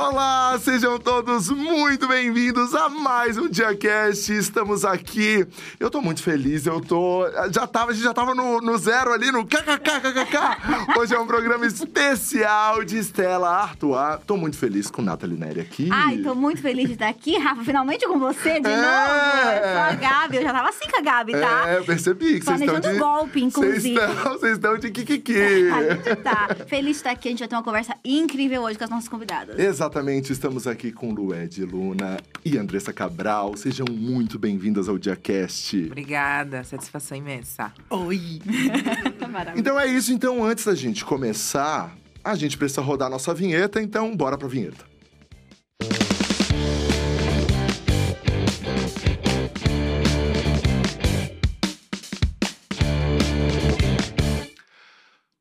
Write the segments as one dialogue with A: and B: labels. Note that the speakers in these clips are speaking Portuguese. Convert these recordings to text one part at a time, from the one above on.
A: Olá, sejam todos muito bem-vindos a mais um DiaCast. Estamos aqui. Eu tô muito feliz, eu tô. Já tava, a gente já tava no, no zero ali, no kkkkkk. Hoje é um programa especial de Estela Artois. Tô muito feliz com Nathalie Neri aqui.
B: Ai, tô muito feliz de estar aqui, Rafa. Finalmente com você de
A: É.
B: novo. Eu sou a Gabi. Eu já tava assim com a Gabi, tá?
A: É, eu percebi que vocês estão de.
B: golpe, inclusive.
A: Vocês estão, de kikiki.
B: A gente tá feliz de estar aqui. A gente vai ter uma conversa incrível hoje com as nossas convidadas.
A: Exatamente, estamos aqui com Lued Luna e Andressa Cabral. Sejam muito bem-vindas ao DiaCast.
C: Obrigada, satisfação imensa.
D: Oi!
B: Maravilhoso.
A: Então é isso, então antes da gente começar, a gente precisa rodar a nossa vinheta, então bora pra vinheta.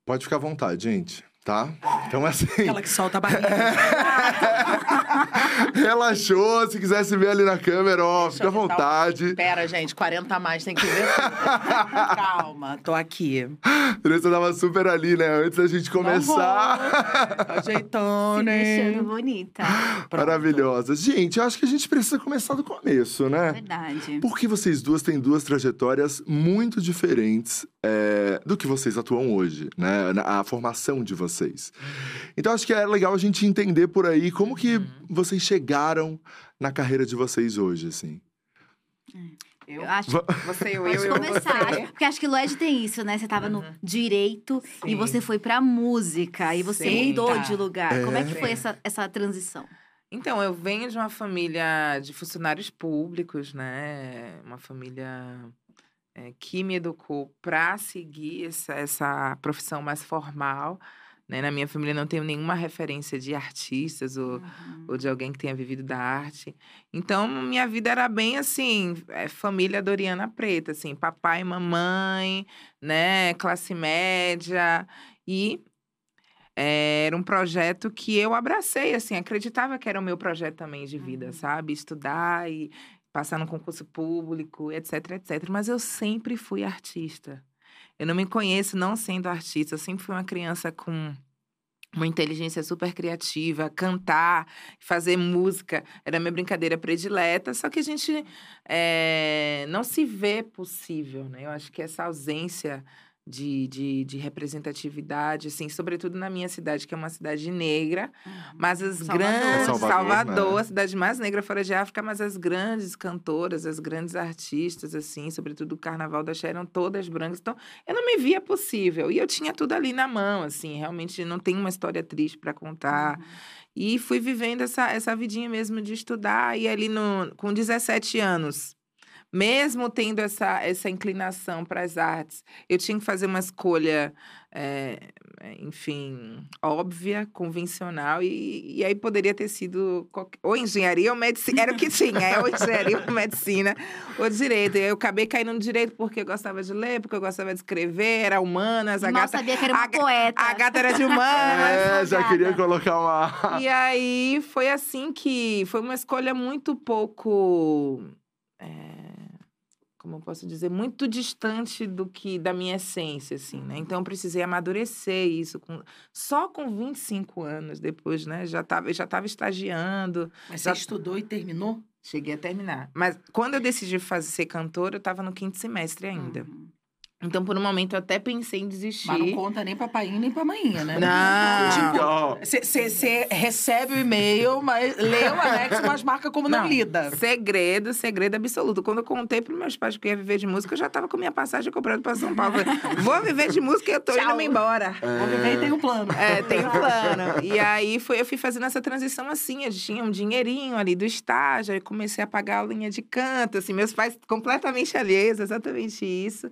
A: Pode ficar à vontade, gente, tá? Então assim,
D: Aquela que solta a barriga.
A: relaxou, se quiser se ver ali na câmera, ó, fica à vontade.
D: Pera, gente, 40 a mais, tem que ver. Calma, tô aqui.
A: Andressa tava super ali, né? Antes da gente começar.
D: Ajeitando.
B: Se deixando bonita.
A: Maravilhosa. Gente, eu acho que a gente precisa começar do começo, né?
B: Verdade.
A: Porque vocês duas têm duas trajetórias muito diferentes é, do que vocês atuam hoje, né? Na- A formação de vocês. Então, acho que é legal a gente entender por aí como que vocês chegaram na carreira de vocês hoje, assim.
C: Eu,
B: Eu acho
A: Va-
C: você, eu,
B: Pode
C: eu, eu,
B: começar.
C: você.
B: Porque acho que o Lued tem isso, né? Você tava no direito e
C: Sim.
B: você foi pra música. E você
C: Sim.
B: mudou
D: Tá.
B: de lugar. Como é que
C: É.
B: foi essa, essa transição?
C: Então, eu venho de uma família de funcionários públicos, né? Uma família é, que me educou para seguir essa, essa profissão mais formal. Né? Na minha família não tenho nenhuma referência de artistas ou,
B: Uhum.
C: ou de alguém que tenha vivido da arte. Então, minha vida era bem assim, é, família Doriana Preta, assim, papai, mamãe, né, classe média. E é, era um projeto que eu abracei, assim, acreditava que era o meu projeto também de vida,
B: Uhum.
C: sabe? Estudar e passar no concurso público, etc, etc. Mas eu sempre fui artista. Eu não me conheço não sendo artista. Eu sempre fui uma criança com uma inteligência super criativa, cantar, fazer música, era minha brincadeira predileta, só que a gente eh, não se vê possível, né? Eu acho que essa ausência de, de, de representatividade, assim, sobretudo na minha cidade, que é uma cidade negra, mas as
B: Salvador.
C: grandes...
A: Salvador,
C: Salvador,
A: né?
C: a cidade mais negra fora de África, mas as grandes cantoras, as grandes artistas, assim, sobretudo o Carnaval da Xé, eram todas brancas. Então, eu não me via possível. E eu tinha tudo ali na mão, assim, realmente não tem uma história triste para contar.
B: Uhum.
C: E fui vivendo essa, essa vidinha mesmo de estudar. E ali no, com 17 anos, mesmo tendo essa, essa inclinação para as artes, eu tinha que fazer uma escolha, é, enfim, óbvia, convencional. E, e aí poderia ter sido qualquer- ou engenharia ou medicina. Era o que tinha, é ou engenharia ou medicina ou direito. Eu acabei caindo no direito porque eu gostava de ler, porque eu gostava de escrever, era humanas. A
B: Mal
C: gata,
B: sabia que era uma
C: a
B: poeta.
C: a gata era de humanas.
A: É, já
B: Obrigada.
A: queria colocar uma.
C: E aí foi assim que foi uma escolha muito pouco. é, como eu posso dizer, muito distante do que da minha essência, assim, né? Então eu precisei amadurecer isso com, só com 25 anos depois, né? Já tava, eu já estava estagiando,
D: Mas você
C: Já-
D: estudou e terminou?
C: cheguei a terminar. Mas quando eu decidi fazer ser cantora, eu estava no quinto semestre ainda.
B: Uhum.
C: Então, por um momento, eu até pensei em desistir.
D: Mas não conta nem pra painho nem pra mainha, né?
C: Não.
D: Tipo, Você recebe o e-mail, mas lê o anexo, mas marca como não,
C: Não.
D: lida.
C: Segredo, segredo absoluto. Quando eu contei para meus pais que eu ia viver de música, eu já tava com minha passagem comprada para São Paulo. Falei, Vou viver de música e eu tô
B: Tchau.
C: indo embora.
D: Vou viver e tem um plano.
C: É, tem um plano. E aí foi, eu fui fazendo essa transição assim. Eu tinha um dinheirinho ali do estágio, aí comecei a pagar a linha de canto, assim, meus pais completamente alheios, exatamente isso.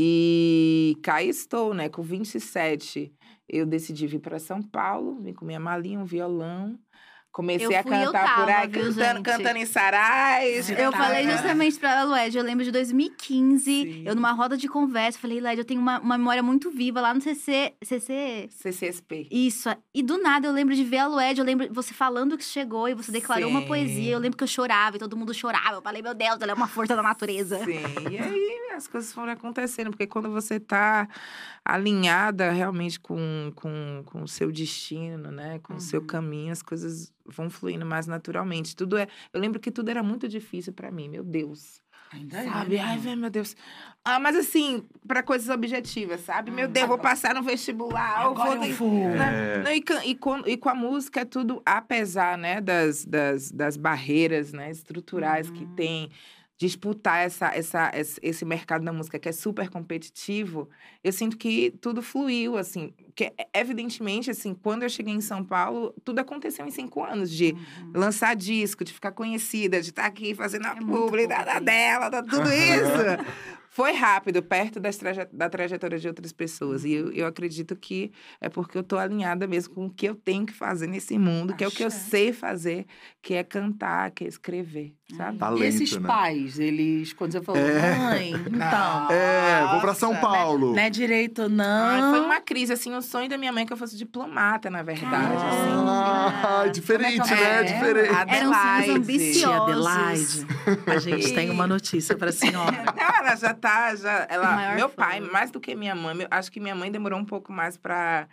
C: E cá estou, né, com 27. Eu decidi vir para São Paulo, vim com minha malinha, um violão. Comecei
B: Eu
C: a
B: fui,
C: cantar por
B: tava,
C: aí,
B: viu,
C: cantando,
B: gente?
C: cantando em sarais.
B: Eu
D: Tá,
B: falei justamente pra Lued, eu lembro de 2015,
C: Sim.
B: eu numa roda de conversa, falei, Lued, eu tenho uma, uma memória muito viva lá no CC, CC...
C: CCSP.
B: Isso, e do nada eu lembro de ver a Lued, eu lembro você falando que chegou e você declarou uma
C: Sim.
B: poesia, eu lembro que eu chorava e todo mundo chorava, eu falei, meu Deus, ela é uma força da natureza.
C: Sim, e aí as coisas foram acontecendo, porque quando você tá alinhada realmente com, com, com o seu destino, né? Com o seu
B: Uhum.
C: caminho, as coisas vão fluindo mais naturalmente. Tudo é. Eu lembro que tudo era muito difícil pra mim, meu Deus.
D: Ainda
C: Sabe?
D: é.
C: Ai, meu Deus. Ah, mas assim, pra coisas objetivas, sabe? Meu Deus, vou passar no vestibular, eu vou.
D: Agora eu vou.
C: né?
A: É.
C: Não, e, com, e, com, e com a música é tudo, apesar né, das, das, das barreiras né, estruturais que
B: Uhum.
C: tem, disputar essa, essa, esse mercado da música que é super competitivo, eu sinto que tudo fluiu, assim. Que, evidentemente, assim, quando eu cheguei em São Paulo, tudo aconteceu em cinco anos, de
B: Uhum.
C: lançar disco, de ficar conhecida, de estar aqui fazendo a
B: É muito
C: publi da,
B: pouco
C: da
B: tempo.
C: dela, da- tudo isso. Foi rápido, perto das traje da trajetória de outras pessoas. E eu, eu acredito que é porque eu tô alinhada mesmo com o que eu tenho que fazer nesse mundo, que é o que eu sei fazer, que é cantar, que é escrever, sabe?
A: Talento,
D: E esses
A: né?
D: pais, eles, quando você falou,
A: É.
D: mãe, então.
A: É, vou pra São
C: Nossa,
A: Paulo.
D: Não é direito,
C: Ai,
D: não.
C: foi uma crise, assim, o sonho da minha mãe é que eu fosse diplomata, na verdade, assim.
A: Ah, diferente,
D: Como é
A: né?
D: é?
A: Diferente.
B: Eram sonhos
C: Adelaide.
B: ambiciosos.
D: Tia Adelaide, a gente tem uma notícia pra senhora.
C: Não, ela já tá, já, ela, meu
B: fã.
C: pai, mais do que minha mãe, meu- acho que minha mãe demorou um pouco mais pra,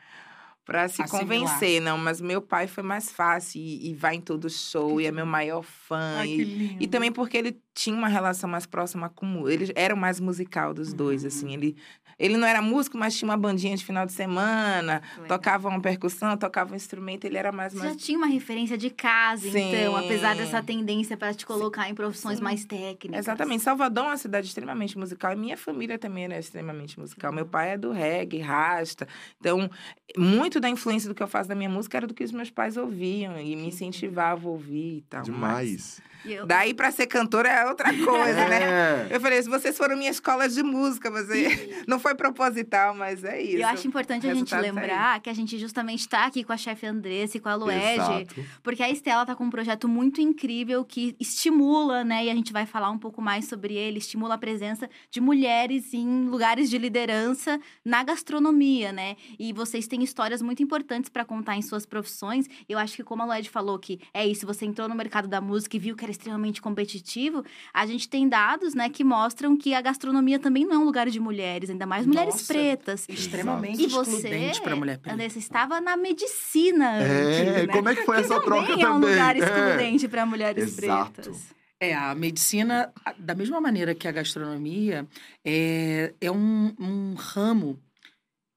C: pra se
D: Assimilar.
C: convencer, não, mas meu pai foi mais fácil e, e vai em todo show e é meu maior fã.
D: Ai,
C: e, e também porque ele tinha uma relação mais próxima com ele era o mais musical dos dois,
B: Uhum.
C: assim, ele ele não era músico, mas tinha uma bandinha de final de semana, tocava uma percussão, tocava um instrumento, ele era mais
B: Você
C: mais
B: já tinha uma referência de casa,
C: Sim.
B: então, apesar dessa tendência para te colocar em profissões
C: Sim.
B: mais técnicas.
C: Exatamente. Salvador é uma cidade extremamente musical e minha família também era extremamente musical. Meu pai é do reggae, rasta. Então, muito da influência do que eu faço da minha música era do que os meus pais ouviam e me incentivavam a ouvir e tal. Mas
A: Demais.
B: E eu-
C: Daí, pra ser cantora é outra coisa, né?
A: É.
C: Eu falei, se vocês foram minha escola de música, você... não foi proposital, mas é isso.
B: Eu acho importante a gente
C: tá aí.
B: lembrar que a gente justamente tá aqui com a chefe Andressa e com a Luege,
A: Exato.
B: porque a Estela tá com um projeto muito incrível que estimula, né? E a gente vai falar um pouco mais sobre ele, estimula a presença de mulheres em lugares de liderança na gastronomia, né? E vocês têm histórias muito importantes para contar em suas profissões. Eu acho que como a Luege falou que é isso, você entrou no mercado da música e viu que era extremamente competitivo, a gente tem dados, né, que mostram que a gastronomia também não é um lugar de mulheres, ainda mais mulheres
D: Nossa.
B: pretas.
D: Extremamente
B: E você,
D: excludente pra mulher preta.
B: Andressa, estava na medicina
A: É,
B: antes, né?
A: como é que foi essa
B: também
A: troca
B: é um
A: também?
B: lugar
A: É.
B: excludente para mulheres
A: Exato.
B: pretas.
D: É, a medicina, da mesma maneira que a gastronomia, é, é um, um ramo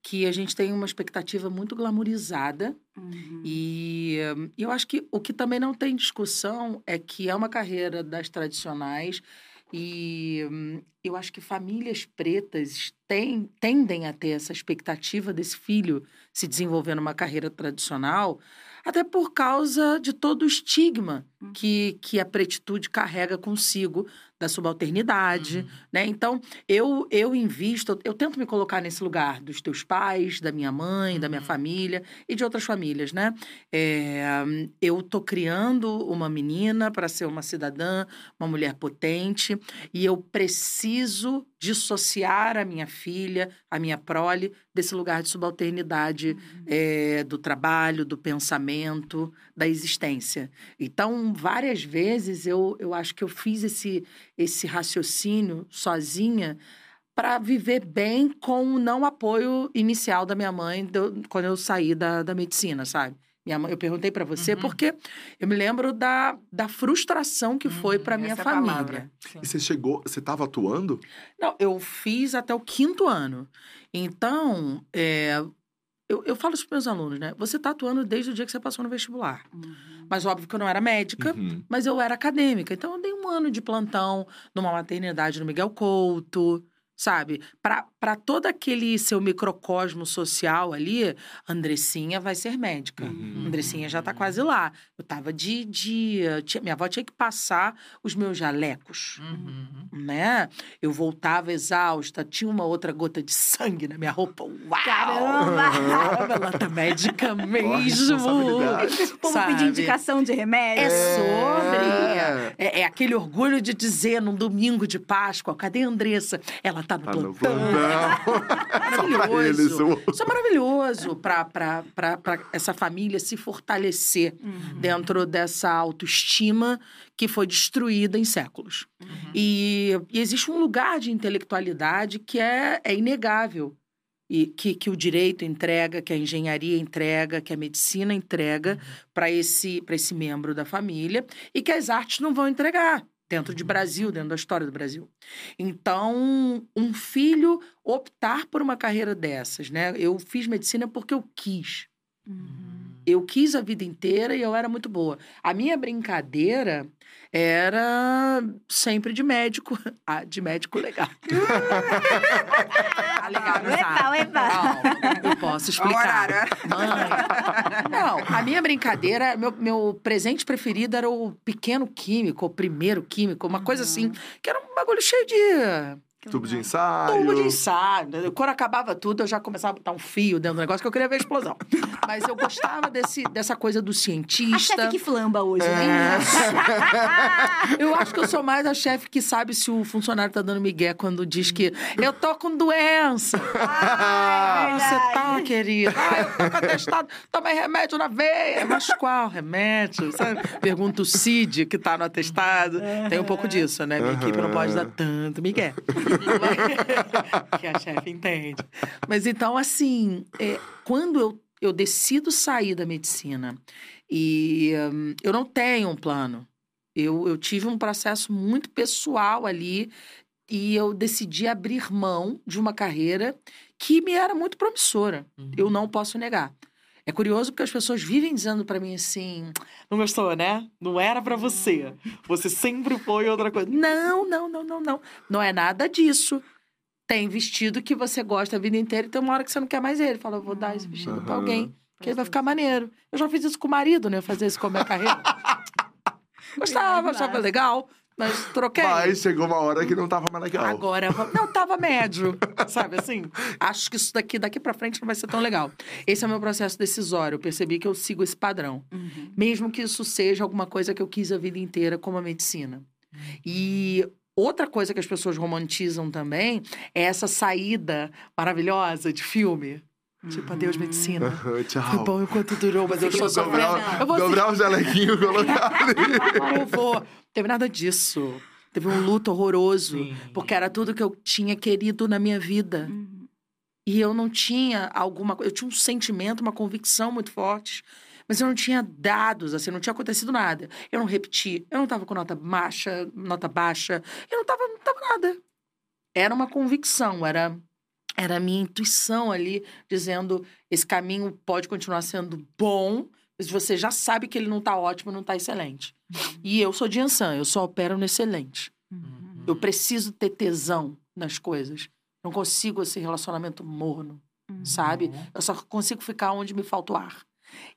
D: que a gente tem uma expectativa muito glamourizada.
B: Uhum.
D: E eu acho que o que também não tem discussão é que é uma carreira das tradicionais. E hum, eu acho que famílias pretas tendem a ter essa expectativa desse filho se desenvolver numa carreira tradicional, até por causa de todo o estigma
B: Uhum.
D: que, que a pretitude carrega consigo da subalternidade,
C: Uhum.
D: né? Então, eu, eu invisto, eu tento me colocar nesse lugar dos teus pais, da minha mãe, da minha
C: Uhum.
D: família e de outras famílias, né? É, eu tô criando uma menina para ser uma cidadã, uma mulher potente, e eu preciso dissociar a minha filha, a minha prole, desse lugar de subalternidade é, do trabalho, do pensamento, da existência. Então, várias vezes eu, eu acho que eu fiz esse, esse raciocínio sozinha para viver bem com o não apoio inicial da minha mãe do- quando eu saí da, da medicina, sabe? Minha mãe, eu perguntei para você
C: Uhum.
D: porque eu me lembro da, da frustração que foi
C: Uhum,
D: para minha
C: é
D: família.
A: E você chegou, você tava atuando?
D: Não, eu fiz até o quinto ano. Então, é, eu, eu falo para os meus alunos, né? Você está atuando desde o dia que você passou no vestibular.
B: Uhum.
D: Mas óbvio que eu não era médica,
A: Uhum.
D: mas eu era acadêmica. Então, eu dei um ano de plantão numa maternidade no Miguel Couto, sabe? Para todo aquele seu microcosmo social ali, Andressinha vai ser médica.
A: Uhum.
D: Andressinha já tá quase lá. Eu tava de. tinha- minha avó tinha que passar os meus jalecos
C: Uhum.
D: né? Eu voltava exausta, tinha uma outra gota de sangue na minha roupa. Uau!
B: Caramba!
D: Ela tá médica mesmo.
B: O povo pedir indicação de remédio.
D: É sobre.
A: É.
D: É, é aquele orgulho de dizer num domingo de Páscoa, cadê a Andressa? Ela tá no
A: Tá no
D: plantão.
A: plantão. Só pra
D: Maravilhoso. Isso é maravilhoso para essa família se fortalecer
B: Uhum.
D: dentro dessa autoestima que foi destruída em séculos.
B: Uhum.
D: E, e existe um lugar de intelectualidade que é, é inegável. E que, que o direito entrega, que a engenharia entrega, que a medicina entrega para esse, pra esse membro da família e que as artes não vão entregar dentro de Brasil, dentro da história do Brasil. Então, um filho optar por uma carreira dessas, né? Eu fiz medicina porque eu quis.
B: Uhum.
D: Eu quis a vida inteira e eu era muito boa. A minha brincadeira era sempre de médico. Ah, de médico legal. Tá legalizado.
B: Epa, epa.
D: Não, eu posso explicar.
C: Horário.
D: Mãe. Não, a minha brincadeira, meu, meu presente preferido era o pequeno químico, o primeiro químico, uma coisa assim, que era um bagulho cheio de
A: Tubo de ensaio.
D: tubo de ensaio. Quando acabava tudo, eu já começava a botar um fio dentro do negócio, que eu queria ver a explosão. Mas eu gostava desse, dessa coisa do
B: A
D: cientista.
B: chefe que flamba hoje,
A: É.
B: né?
D: Eu acho que eu sou mais a chefe que sabe se o funcionário tá dando migué quando diz que eu tô com doença.
B: Ah,
D: Ah, você tá, querida? Ah, eu tô com atestado. Tomei remédio na veia. Mas qual remédio? Sabe? Pergunta o Cid, que tá no atestado. Tem um pouco disso, né? Minha equipe não pode dar tanto migué. que a chefe entende. Mas então, assim, é, quando eu, eu decido sair da medicina e hum, eu não tenho um plano, eu, eu tive um processo muito pessoal ali e eu decidi abrir mão de uma carreira que me era muito promissora. Eu não posso negar. É curioso porque as pessoas vivem dizendo pra mim assim: não gostou, né? Não era pra você. Você sempre foi outra coisa. Não, não, não, não, não. Não é nada disso. Tem vestido que você gosta a vida inteira e tem uma hora que você não quer mais ele. Fala, vou dar esse vestido pra
A: Aham.
D: alguém, que ele vai ficar maneiro. Eu já fiz isso com o marido, né? Fazer isso com a minha carreira. Gostava, achava legal, mas troquei.
A: Mas chegou uma hora que não tava mais legal.
D: Agora, não, tava médio, sabe assim? Acho que isso daqui, daqui pra frente não vai ser tão legal. Esse é o meu processo decisório. Eu percebi que eu sigo esse padrão.
B: Uhum.
D: Mesmo que isso seja alguma coisa que eu quis a vida inteira, como a medicina. E outra coisa que as pessoas romantizam também é essa saída maravilhosa de filme. Tipo, adeus, medicina. Foi
A: Tchau.
D: bom enquanto durou, mas eu estou sofrendo.
A: Dobrar,
D: Eu vou
A: dobrar o jalequinho e colocar ali.
D: Eu vou. Teve nada disso. Teve um luto horroroso.
C: Sim.
D: Porque era tudo que eu tinha querido na minha vida.
B: Uhum.
D: E eu não tinha alguma coisa. Eu tinha um sentimento, uma convicção muito forte. Mas eu não tinha dados, assim, não tinha acontecido nada. Eu não repeti. Eu não tava com nota baixa, nota baixa. Eu não tava, não tava nada. Era uma convicção, era, era a minha intuição ali, dizendo: esse caminho pode continuar sendo bom, mas você já sabe que ele não tá ótimo, não tá excelente. E eu sou de Ansan, eu só opero no excelente.
B: Uhum.
D: Eu preciso ter tesão nas coisas. Não consigo esse relacionamento morno,
B: Uhum.
D: sabe? Eu só consigo ficar onde me falta o ar.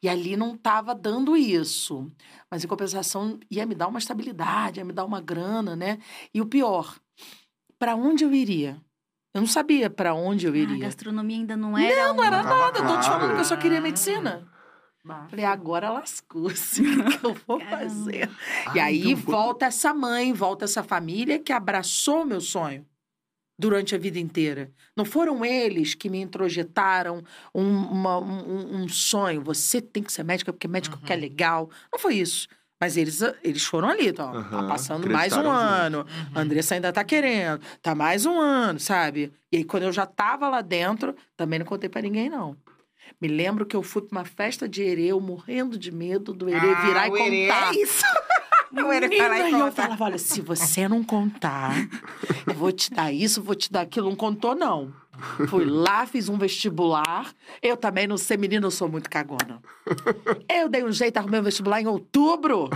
D: E ali não estava dando isso. Mas, em compensação, ia me dar uma estabilidade, ia me dar uma grana, né? E o pior, para onde eu iria? Eu não sabia para onde eu
B: Ah, a
D: iria.
B: gastronomia ainda não era.
D: Não, não era
B: um-
A: Tava
D: nada. Eu tô te falando que eu só queria medicina.
C: Bafo.
D: Falei, agora lascou-se. O que que eu vou
B: Caramba.
D: fazer?
A: Ai,
D: E aí
A: então,
D: volta essa mãe, volta essa família que abraçou o meu sonho durante a vida inteira. Não foram eles que me introjetaram um, uma- um- um sonho. Você tem que ser médica porque médico
C: Uhum.
D: que é legal. Não foi isso. Mas eles, eles foram ali, ó, tá passando mais um ano. A Andressa ainda tá querendo. Tá mais um ano, sabe? E aí, quando eu já tava lá dentro, também não contei pra ninguém, não. Me lembro que eu fui pra uma festa de Herê, eu morrendo de medo do Herê
C: Ah,
D: virar e
C: Herê
D: contar.
C: é isso. O Herê vai lá e
D: Menina, eu falava, olha, se você não contar, eu vou te dar isso, vou te dar aquilo. Não contou, não. Fui lá, fiz um vestibular. Eu também não sei, menina, eu sou muito cagona. Eu dei um jeito, arrumei um vestibular em outubro.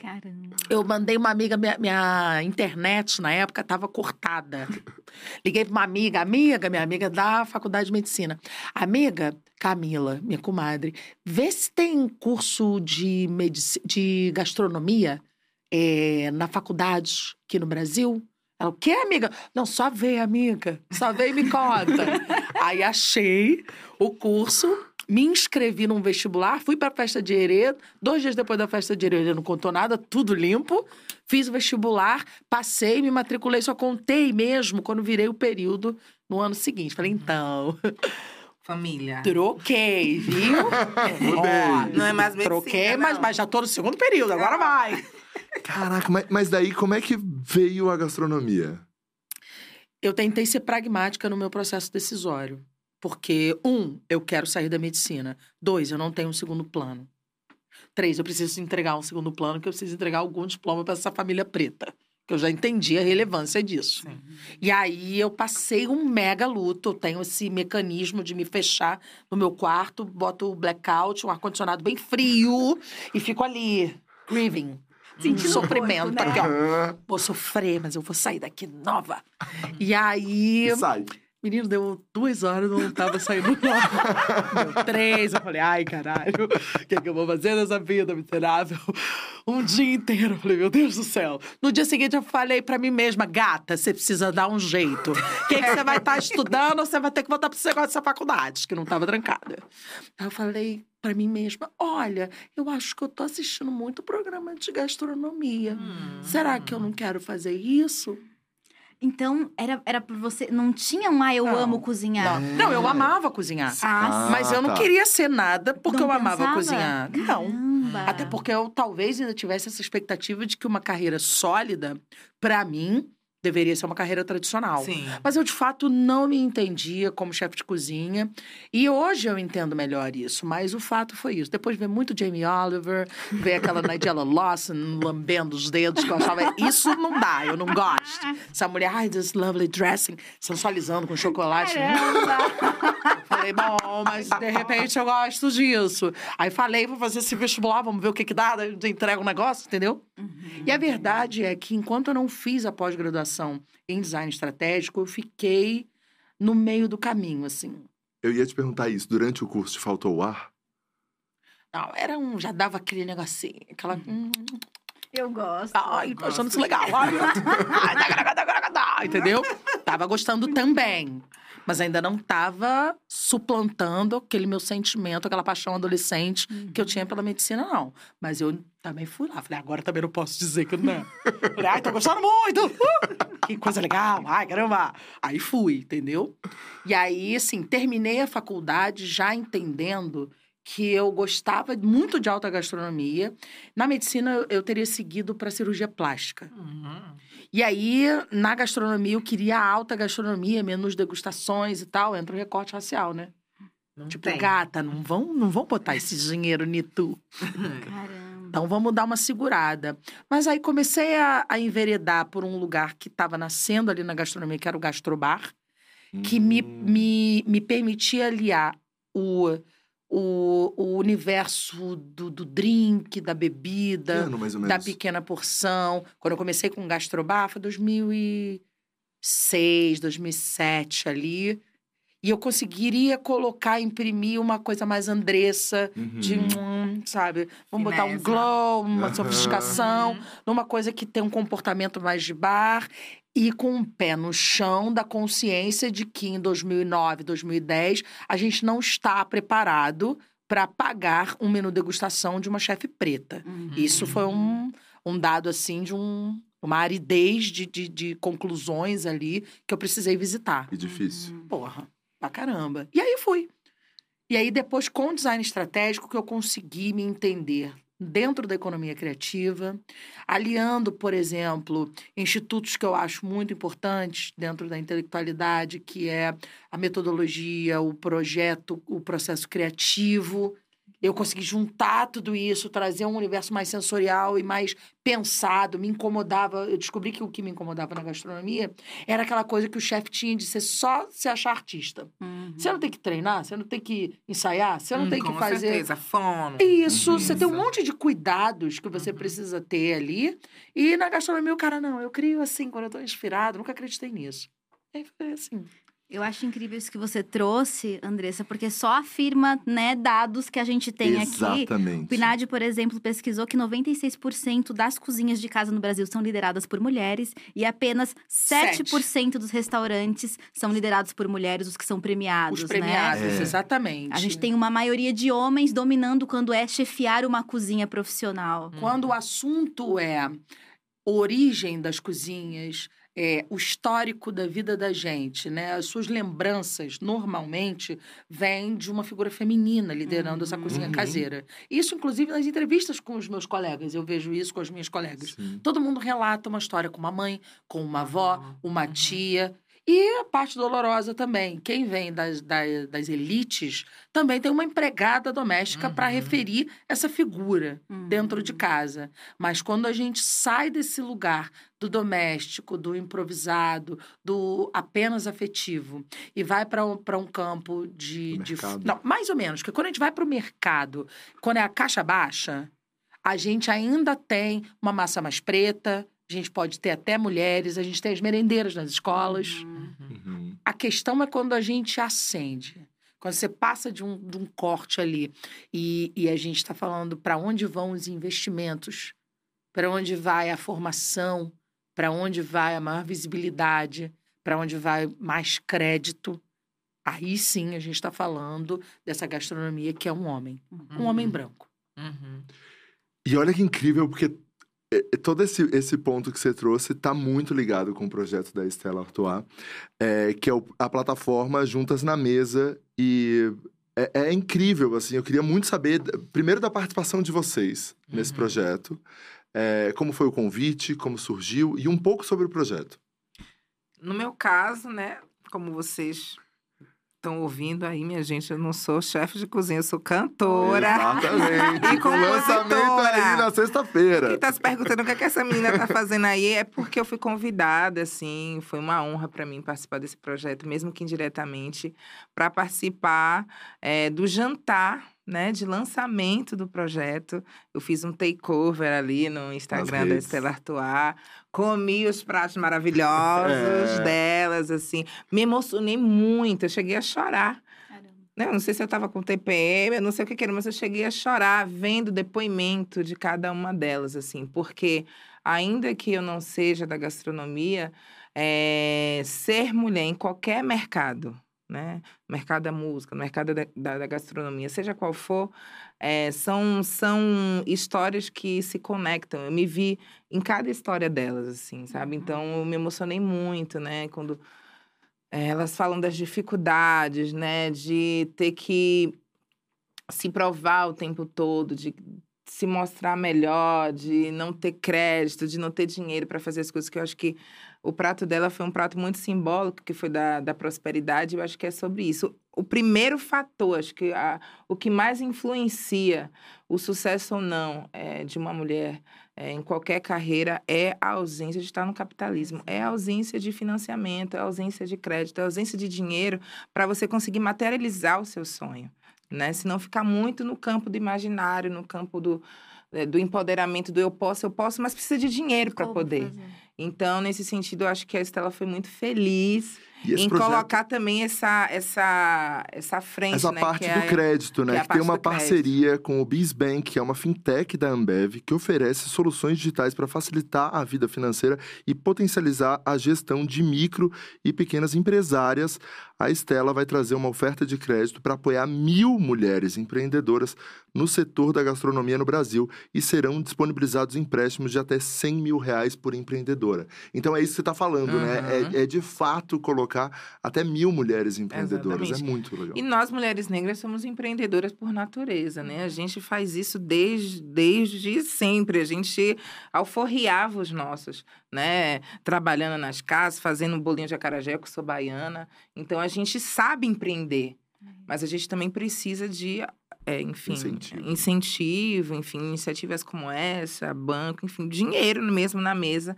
B: Caramba.
D: Eu mandei uma amiga, minha, minha internet na época estava cortada. Liguei para uma amiga, amiga, minha amiga da faculdade de medicina. Amiga, Camila, minha comadre, vê se tem curso de, medici- de gastronomia eh, na faculdade aqui no Brasil. Ela, o quê, amiga? Não, só vê, amiga. Só vê e me conta. Aí achei o curso, me inscrevi num vestibular, fui pra festa de herê. Dois dias depois da festa de herê, ele não contou nada, tudo limpo. Fiz o vestibular, passei, me matriculei, só contei mesmo quando virei o período no ano seguinte. Falei, então,
C: Família.
D: troquei, viu?
A: Mudei.
C: Não é mais medicina,
D: Troquei, mas,
C: não.
D: mas já tô no segundo período, agora vai.
A: Caraca, mas, mas daí como é que veio a gastronomia?
D: Eu tentei ser pragmática no meu processo decisório. Porque, um, eu quero sair da medicina. Dois, eu não tenho um segundo plano. Três, eu preciso entregar um segundo plano, que eu preciso entregar algum diploma para essa família preta. Que eu já entendi a relevância disso.
C: Sim.
D: E aí eu passei um mega luto. Eu tenho esse mecanismo de me fechar no meu quarto, boto o blackout, um ar-condicionado bem frio e fico ali, grieving.
B: Sentindo
D: sofrimento,
B: o corpo, né?
D: aqui, ó.
A: Aham.
D: Vou sofrer, mas eu vou sair daqui nova. E aí,
A: Sai.
D: Menino, deu duas horas, não tava saindo nova. Deu três, eu falei, ai, caralho, o que, é que eu vou fazer nessa vida miserável? Um dia inteiro, eu falei, meu Deus do céu. No dia seguinte, eu falei pra mim mesma, gata, você precisa dar um jeito. O que, que você vai estar estudando, você vai ter que voltar pro negócio dessa faculdade, que não tava trancada. Aí eu falei pra mim mesma, olha, eu acho que eu tô assistindo muito programa de gastronomia.
C: Hum.
D: Será que eu não quero fazer isso?
B: Então, era, era por você. Não tinha um, ah, eu
D: Não.
B: amo cozinhar.
D: Não, não, eu amava cozinhar.
B: Ah,
A: Ah,
D: Mas eu não
A: tá.
D: queria ser nada porque
B: Não
D: eu amava
B: pensava?
D: cozinhar. Não.
B: Caramba.
D: Até porque eu talvez ainda tivesse essa expectativa de que uma carreira sólida, pra mim, deveria ser uma carreira tradicional.
C: Sim.
D: Mas eu, de fato, não me entendia como chefe de cozinha. E hoje eu entendo melhor isso. Mas o fato foi isso. Depois de ver muito Jamie Oliver, ver aquela Nigella Lawson lambendo os dedos, que eu achava, isso não dá, eu não gosto. Essa mulher, ai, this lovely dressing, sensualizando com chocolate.
B: Caramba.
D: Falei, bom, mas de repente eu gosto disso. Aí falei, vou fazer esse vestibular, vamos ver o que que dá, daí eu entrego um negócio, entendeu? E a verdade é que enquanto eu não fiz a pós-graduação em design estratégico, eu fiquei no meio do caminho, assim.
A: Eu ia te perguntar isso. Durante o curso te faltou o ar?
D: Não, era um, já dava aquele negocinho, aquela... hum,
B: Eu gosto.
D: ai, tô achando isso legal. Ai, dá, dá, dá, entendeu? Tava gostando também. Mas ainda não tava suplantando aquele meu sentimento, aquela paixão adolescente que eu tinha pela medicina, não. Mas eu também fui lá. Falei, agora também não posso dizer que não. Falei, ai, tô gostando muito! Que coisa legal! Ai, caramba! Aí fui, entendeu? E aí, assim, terminei a faculdade já entendendo que eu gostava muito de alta gastronomia. Na medicina, eu- teria seguido para cirurgia plástica.
C: Uhum.
D: E aí, na gastronomia, eu queria alta gastronomia, menus degustações e tal. Entra o recorte racial, né?
C: Não
D: Tipo,
C: tem.
D: gata, não vão, não vão botar esse dinheiro em tu.
B: Caramba.
D: Então, vamos dar uma segurada. Mas aí, comecei a, a enveredar por um lugar que estava nascendo ali na gastronomia, que era o Gastrobar. Que me,
A: Hum.
D: me, me permitia aliar o, o, o universo do, do drink, da bebida,
A: ano,
D: da pequena porção. Quando eu comecei com gastrobar, foi 2006, 2007 ali. E eu conseguiria colocar, imprimir uma coisa mais Andressa,
A: Uhum.
D: de, hum, sabe? Vamos botar um glow, uma
A: Aham.
D: sofisticação,
C: Uhum.
D: numa coisa que tem um comportamento mais de bar e com um pé no chão da consciência de que em 2009, 2010, a gente não está preparado para pagar um menu degustação de uma chefe preta.
B: Uhum.
D: Isso foi um, um dado, assim, de um, uma aridez de, de, de conclusões ali que eu precisei visitar.
A: Que difícil.
B: Uhum.
D: Porra, pra caramba. E aí fui. E aí, depois, com o design estratégico, que eu consegui me entender dentro da economia criativa, aliando, por exemplo, institutos que eu acho muito importantes dentro da intelectualidade, que é a metodologia, o projeto, o processo criativo. Eu consegui juntar tudo isso, trazer um universo mais sensorial e mais pensado, me incomodava. Eu descobri que o que me incomodava na gastronomia era aquela coisa que o chefe tinha de ser só se achar artista.
B: Uhum.
D: Você não tem que treinar, você não tem que ensaiar, você não
C: Hum,
D: tem que
C: com
D: fazer.
C: certeza, fono.
D: Isso,
A: Uhum.
D: você tem um
C: Isso.
D: monte de cuidados que você
C: Uhum.
D: precisa ter ali. E na gastronomia, o cara, não, eu crio assim, quando eu tô inspirado, nunca acreditei nisso. Aí foi assim.
B: Eu acho incrível isso que você trouxe, Andressa, porque só afirma, né, dados que a gente tem aqui.
A: Exatamente.
B: O PNAD, por exemplo, pesquisou que 96% das cozinhas de casa no Brasil são lideradas por mulheres e apenas 7% dos restaurantes são liderados por mulheres, os que são premiados,
D: Os premiados,
A: É.
D: exatamente.
B: né? A gente tem uma maioria de homens dominando quando é chefiar uma cozinha profissional.
D: Quando o assunto é origem das cozinhas, é, o histórico da vida da gente, né? As suas lembranças, normalmente, vêm de uma figura feminina liderando essa cozinha
A: Uhum.
D: caseira. Isso, inclusive, nas entrevistas com os meus colegas. Eu vejo isso com as minhas colegas.
A: Sim.
D: Todo mundo relata uma história com uma mãe, com uma avó,
C: Uhum.
D: uma tia. E a parte dolorosa também. Quem vem das, das, das elites também tem uma empregada doméstica para
C: Uhum.
D: referir essa figura dentro de
B: Hum.
D: casa. Mas quando a gente sai desse lugar do doméstico, do improvisado, do apenas afetivo e vai para um, pra um campo de, de. Não, mais ou menos. Porque quando a gente vai para o mercado, quando é a caixa baixa, a gente ainda tem uma massa mais preta. A gente pode ter até mulheres, a gente tem as merendeiras nas escolas.
B: Uhum.
A: Uhum.
D: A questão é quando a gente acende. Quando você passa de um, de um corte ali e, e a gente está falando para onde vão os investimentos, para onde vai a formação, para onde vai a maior visibilidade, para onde vai mais crédito. Aí sim a gente está falando dessa gastronomia que é um homem, um homem
C: Uhum.
D: branco.
C: Uhum.
A: E olha que incrível, porque todo esse, esse ponto que você trouxe está muito ligado com o projeto da Estela Artois, é, que é o- a plataforma Juntas na Mesa. E é, é incrível, assim, eu queria muito saber, primeiro, da participação de vocês nesse
C: Uhum.
A: projeto. é, como foi o convite, como surgiu, e um pouco sobre o projeto.
C: No meu caso, né, como vocês estão ouvindo aí, minha gente, eu não sou chefe de cozinha, eu sou cantora.
A: Exatamente.
C: E
A: com lançamento aí na sexta-feira.
C: Quem tá se perguntando o que, é que essa menina tá fazendo aí é porque eu fui convidada, assim, foi uma honra para mim participar desse projeto, mesmo que indiretamente, para participar é, do jantar, né, de lançamento do projeto. Eu fiz um takeover ali no Instagram da. Estela Artois, comi os pratos maravilhosos
A: É.
C: delas, assim, me emocionei muito, eu cheguei a chorar. Né, Eu não sei se eu estava com TPM, eu não sei o que que era, mas eu cheguei a chorar vendo o depoimento de cada uma delas, assim, porque ainda que eu não seja da gastronomia, é, ser mulher em qualquer mercado, né, mercado da música, no mercado da, da- da gastronomia, seja qual for, é, são, são histórias que se conectam. Eu me vi em cada história delas, assim, sabe?
B: Uhum.
C: Então, eu me emocionei muito, né, quando é, elas falam das dificuldades, né? De ter que se provar o tempo todo, de se mostrar melhor, de não ter crédito, de não ter dinheiro para fazer as coisas, que eu acho que o prato dela foi um prato muito simbólico, que foi da, da prosperidade, eu acho que é sobre isso. O primeiro fator, acho que a, o que mais influencia o sucesso ou não é, de uma mulher é, em qualquer carreira é a ausência de estar no capitalismo, é a ausência de financiamento, é a ausência de crédito, é a ausência de dinheiro para você conseguir materializar o seu sonho, né? Se não ficar muito no campo do imaginário, no campo do, eh, do empoderamento do eu posso, eu posso, mas precisa de dinheiro para poder.
B: fazer?
C: Então, nesse sentido, eu acho que a Estela foi muito feliz em
A: projeto,
C: colocar também essa, essa, essa frente,
A: essa
C: né?
A: parte
C: que
A: do
C: é-
A: crédito, né?
C: que é
A: Que tem uma
C: do crédito.
A: parceria com o BizBank, que é uma fintech da Ambev, que oferece soluções digitais para facilitar a vida financeira e potencializar a gestão de micro e pequenas empresárias. A Estela vai trazer uma oferta de crédito para apoiar mil mulheres empreendedoras no setor da gastronomia no Brasil e serão disponibilizados empréstimos de até 100 mil reais por empreendedora. Então é isso que você está falando,
C: Uhum.
A: né? É, é de fato colocar até mil mulheres empreendedoras.
C: Exatamente.
A: É muito legal.
C: E nós, mulheres negras, somos empreendedoras por natureza, né? A gente faz isso desde, desde sempre. A gente alforriava os nossos, né? Trabalhando nas casas, fazendo um bolinho de acarajé, que sou baiana. Então, a gente sabe empreender. Mas a gente também precisa de, é, enfim,
A: Incentivo.
C: incentivo, enfim, iniciativas como essa, banco, enfim, dinheiro mesmo na mesa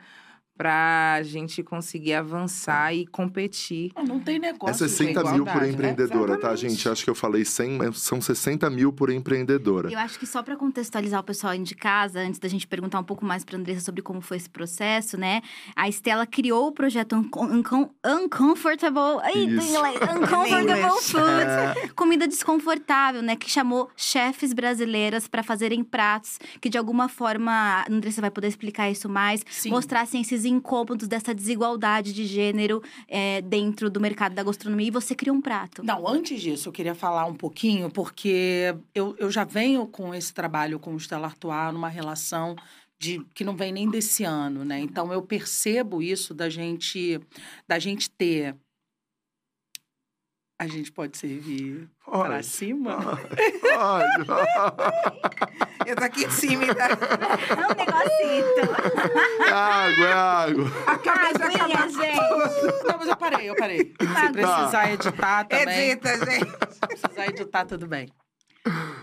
C: pra gente conseguir avançar e competir.
D: Não, não tem
A: É
D: negócio.
A: 60
C: de
A: mil por
C: né?
A: empreendedora, tá,
C: Exatamente.
A: gente? Acho que eu falei 100, mas são 60 mil por empreendedora.
B: Eu acho que só para contextualizar o pessoal aí de casa, antes da gente perguntar um pouco mais para Andressa sobre como foi esse processo, né? A Estela criou o projeto Uncom- Uncom- Uncomfortable, ai, inglês, Uncomfortable
C: Inglês.
B: Foods, comida desconfortável, né? Que chamou chefes brasileiras para fazerem pratos que de alguma forma, a Andressa vai poder explicar isso mais,
D: Sim.
B: mostrassem esses incômodos dessa desigualdade de gênero é, dentro do mercado da gastronomia. E você criou um prato.
D: Não, antes disso, eu queria falar um pouquinho, porque eu, eu já venho com esse trabalho com o Stella Artois numa relação de que não vem nem desse ano, né? Então eu percebo isso da gente da gente ter a gente pode servir para
A: Ai,
D: cima?
A: ai,
C: Eu tô aqui em cima, tá?
B: É um negocito.
A: Água, é água.
C: Acabei de acabar.
B: gente.
D: Não, mas eu parei, eu parei. Se precisar editar também.
C: Edita, gente.
D: Se precisar editar, tudo bem.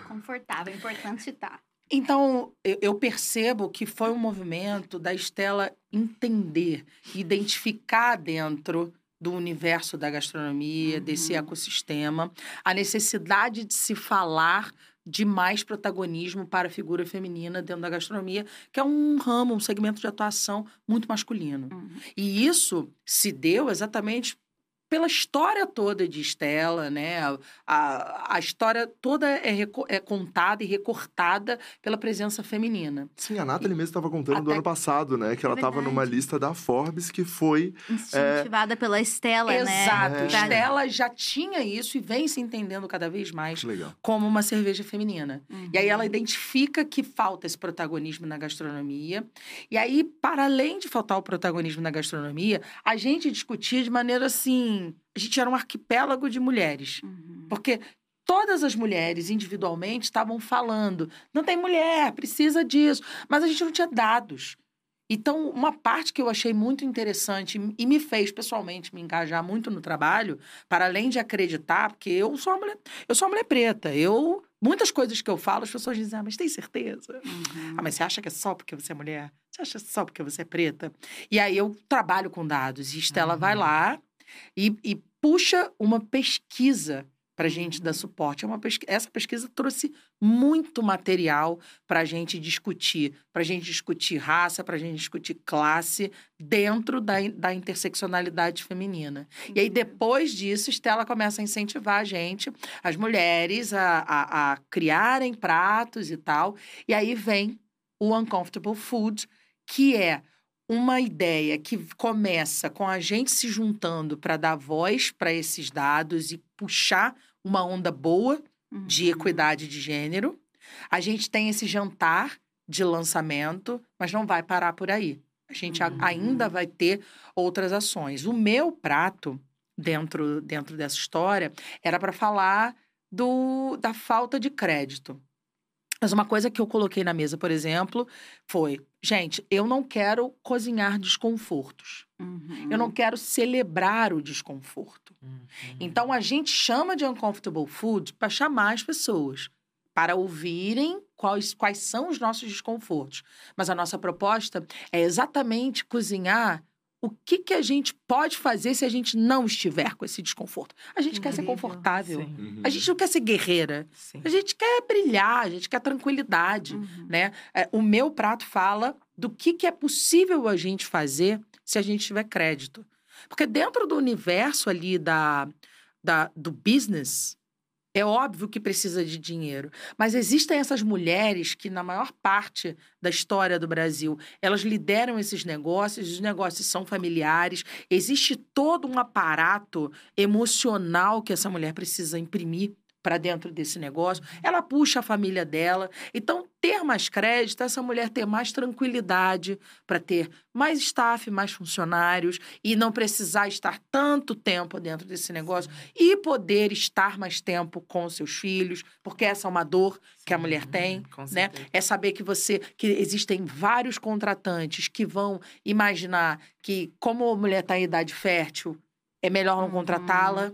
B: Confortável, é importante estar.
D: Então, eu, percebo que foi um movimento da Estela entender, identificar dentro do universo da gastronomia, desse
B: Uhum.
D: ecossistema, a necessidade de se falar de mais protagonismo para a figura feminina dentro da gastronomia, que é um ramo, um segmento de atuação muito masculino.
B: Uhum.
D: E isso se deu exatamente pela história toda de Estela, né? A, a, história toda é, é contada e recortada pela presença feminina.
A: Sim, a Nathalie mesmo estava contando do ano passado, né? Que ela estava numa
B: verdade.
A: lista da Forbes que foi.
B: Incentivada pela Estela, né?
D: Exato.
A: É.
D: Estela já tinha isso e vem se entendendo cada vez mais como uma cerveja feminina.
B: Uhum.
D: E aí ela identifica que falta esse protagonismo na gastronomia. E aí, para além de faltar o protagonismo na gastronomia, a gente discutia de maneira assim. A gente era um arquipélago de mulheres.
B: Uhum.
D: Porque todas as mulheres, individualmente, estavam falando: não tem mulher, precisa disso. Mas a gente não tinha dados. Então, uma parte que eu achei muito interessante e me fez pessoalmente me engajar muito no trabalho, para além de acreditar, porque eu sou uma mulher, eu sou uma mulher preta. Eu muitas coisas que eu falo, as pessoas dizem: "Ah, mas tem certeza?"
B: Uhum.
D: Ah, mas você acha que é só porque você é mulher? Você acha só porque você é preta? E aí eu trabalho com dados. E Estela vai lá e, e puxa uma pesquisa para gente dar suporte. É uma pesqui... Essa pesquisa trouxe muito material para a gente discutir, para a gente discutir raça, para a gente discutir classe dentro da, da interseccionalidade feminina. E aí, depois disso, Estela começa a incentivar a gente, as mulheres, a, a, a criarem pratos e tal. E aí vem o Uncomfortable Food, que é uma ideia que começa com a gente se juntando para dar voz para esses dados e puxar uma onda boa de
B: Uhum.
D: equidade de gênero. A gente tem esse jantar de lançamento, mas não vai parar por aí. A gente
B: Uhum.
D: ainda vai ter outras ações. O meu prato, dentro, dentro dessa história, era para falar do, da falta de crédito. Mas uma coisa que eu coloquei na mesa, por exemplo, foi: gente, eu não quero cozinhar desconfortos.
B: Uhum.
D: Eu não quero celebrar o desconforto. Então a gente chama de uncomfortable food para chamar as pessoas, para ouvirem quais, quais são os nossos desconfortos. Mas a nossa proposta é exatamente cozinhar o que, que a gente pode fazer se a gente não estiver com esse desconforto. A gente quer ser
C: Incrível.
D: confortável.
C: Sim,
D: A gente não quer ser guerreira.
C: sim.
D: A gente quer brilhar, a gente quer tranquilidade
B: Uhum.
D: né? É, o meu prato fala do que, que é possível a gente fazer se a gente tiver crédito. Porque dentro do universo ali da, da, do business, é óbvio que precisa de dinheiro. Mas existem essas mulheres que, na maior parte da história do Brasil, elas lideram esses negócios, os negócios são familiares, existe todo um aparato emocional que essa mulher precisa imprimir para dentro desse negócio. Ela puxa a família dela. Então, ter mais crédito, essa mulher ter mais tranquilidade para ter mais staff, mais funcionários e não precisar estar tanto tempo dentro desse negócio e poder estar mais tempo com seus filhos, porque essa é uma dor que a mulher tem,
C: Com
D: né? É saber que você que existem vários contratantes que vão imaginar que como a mulher está em idade fértil, é melhor não contratá-la.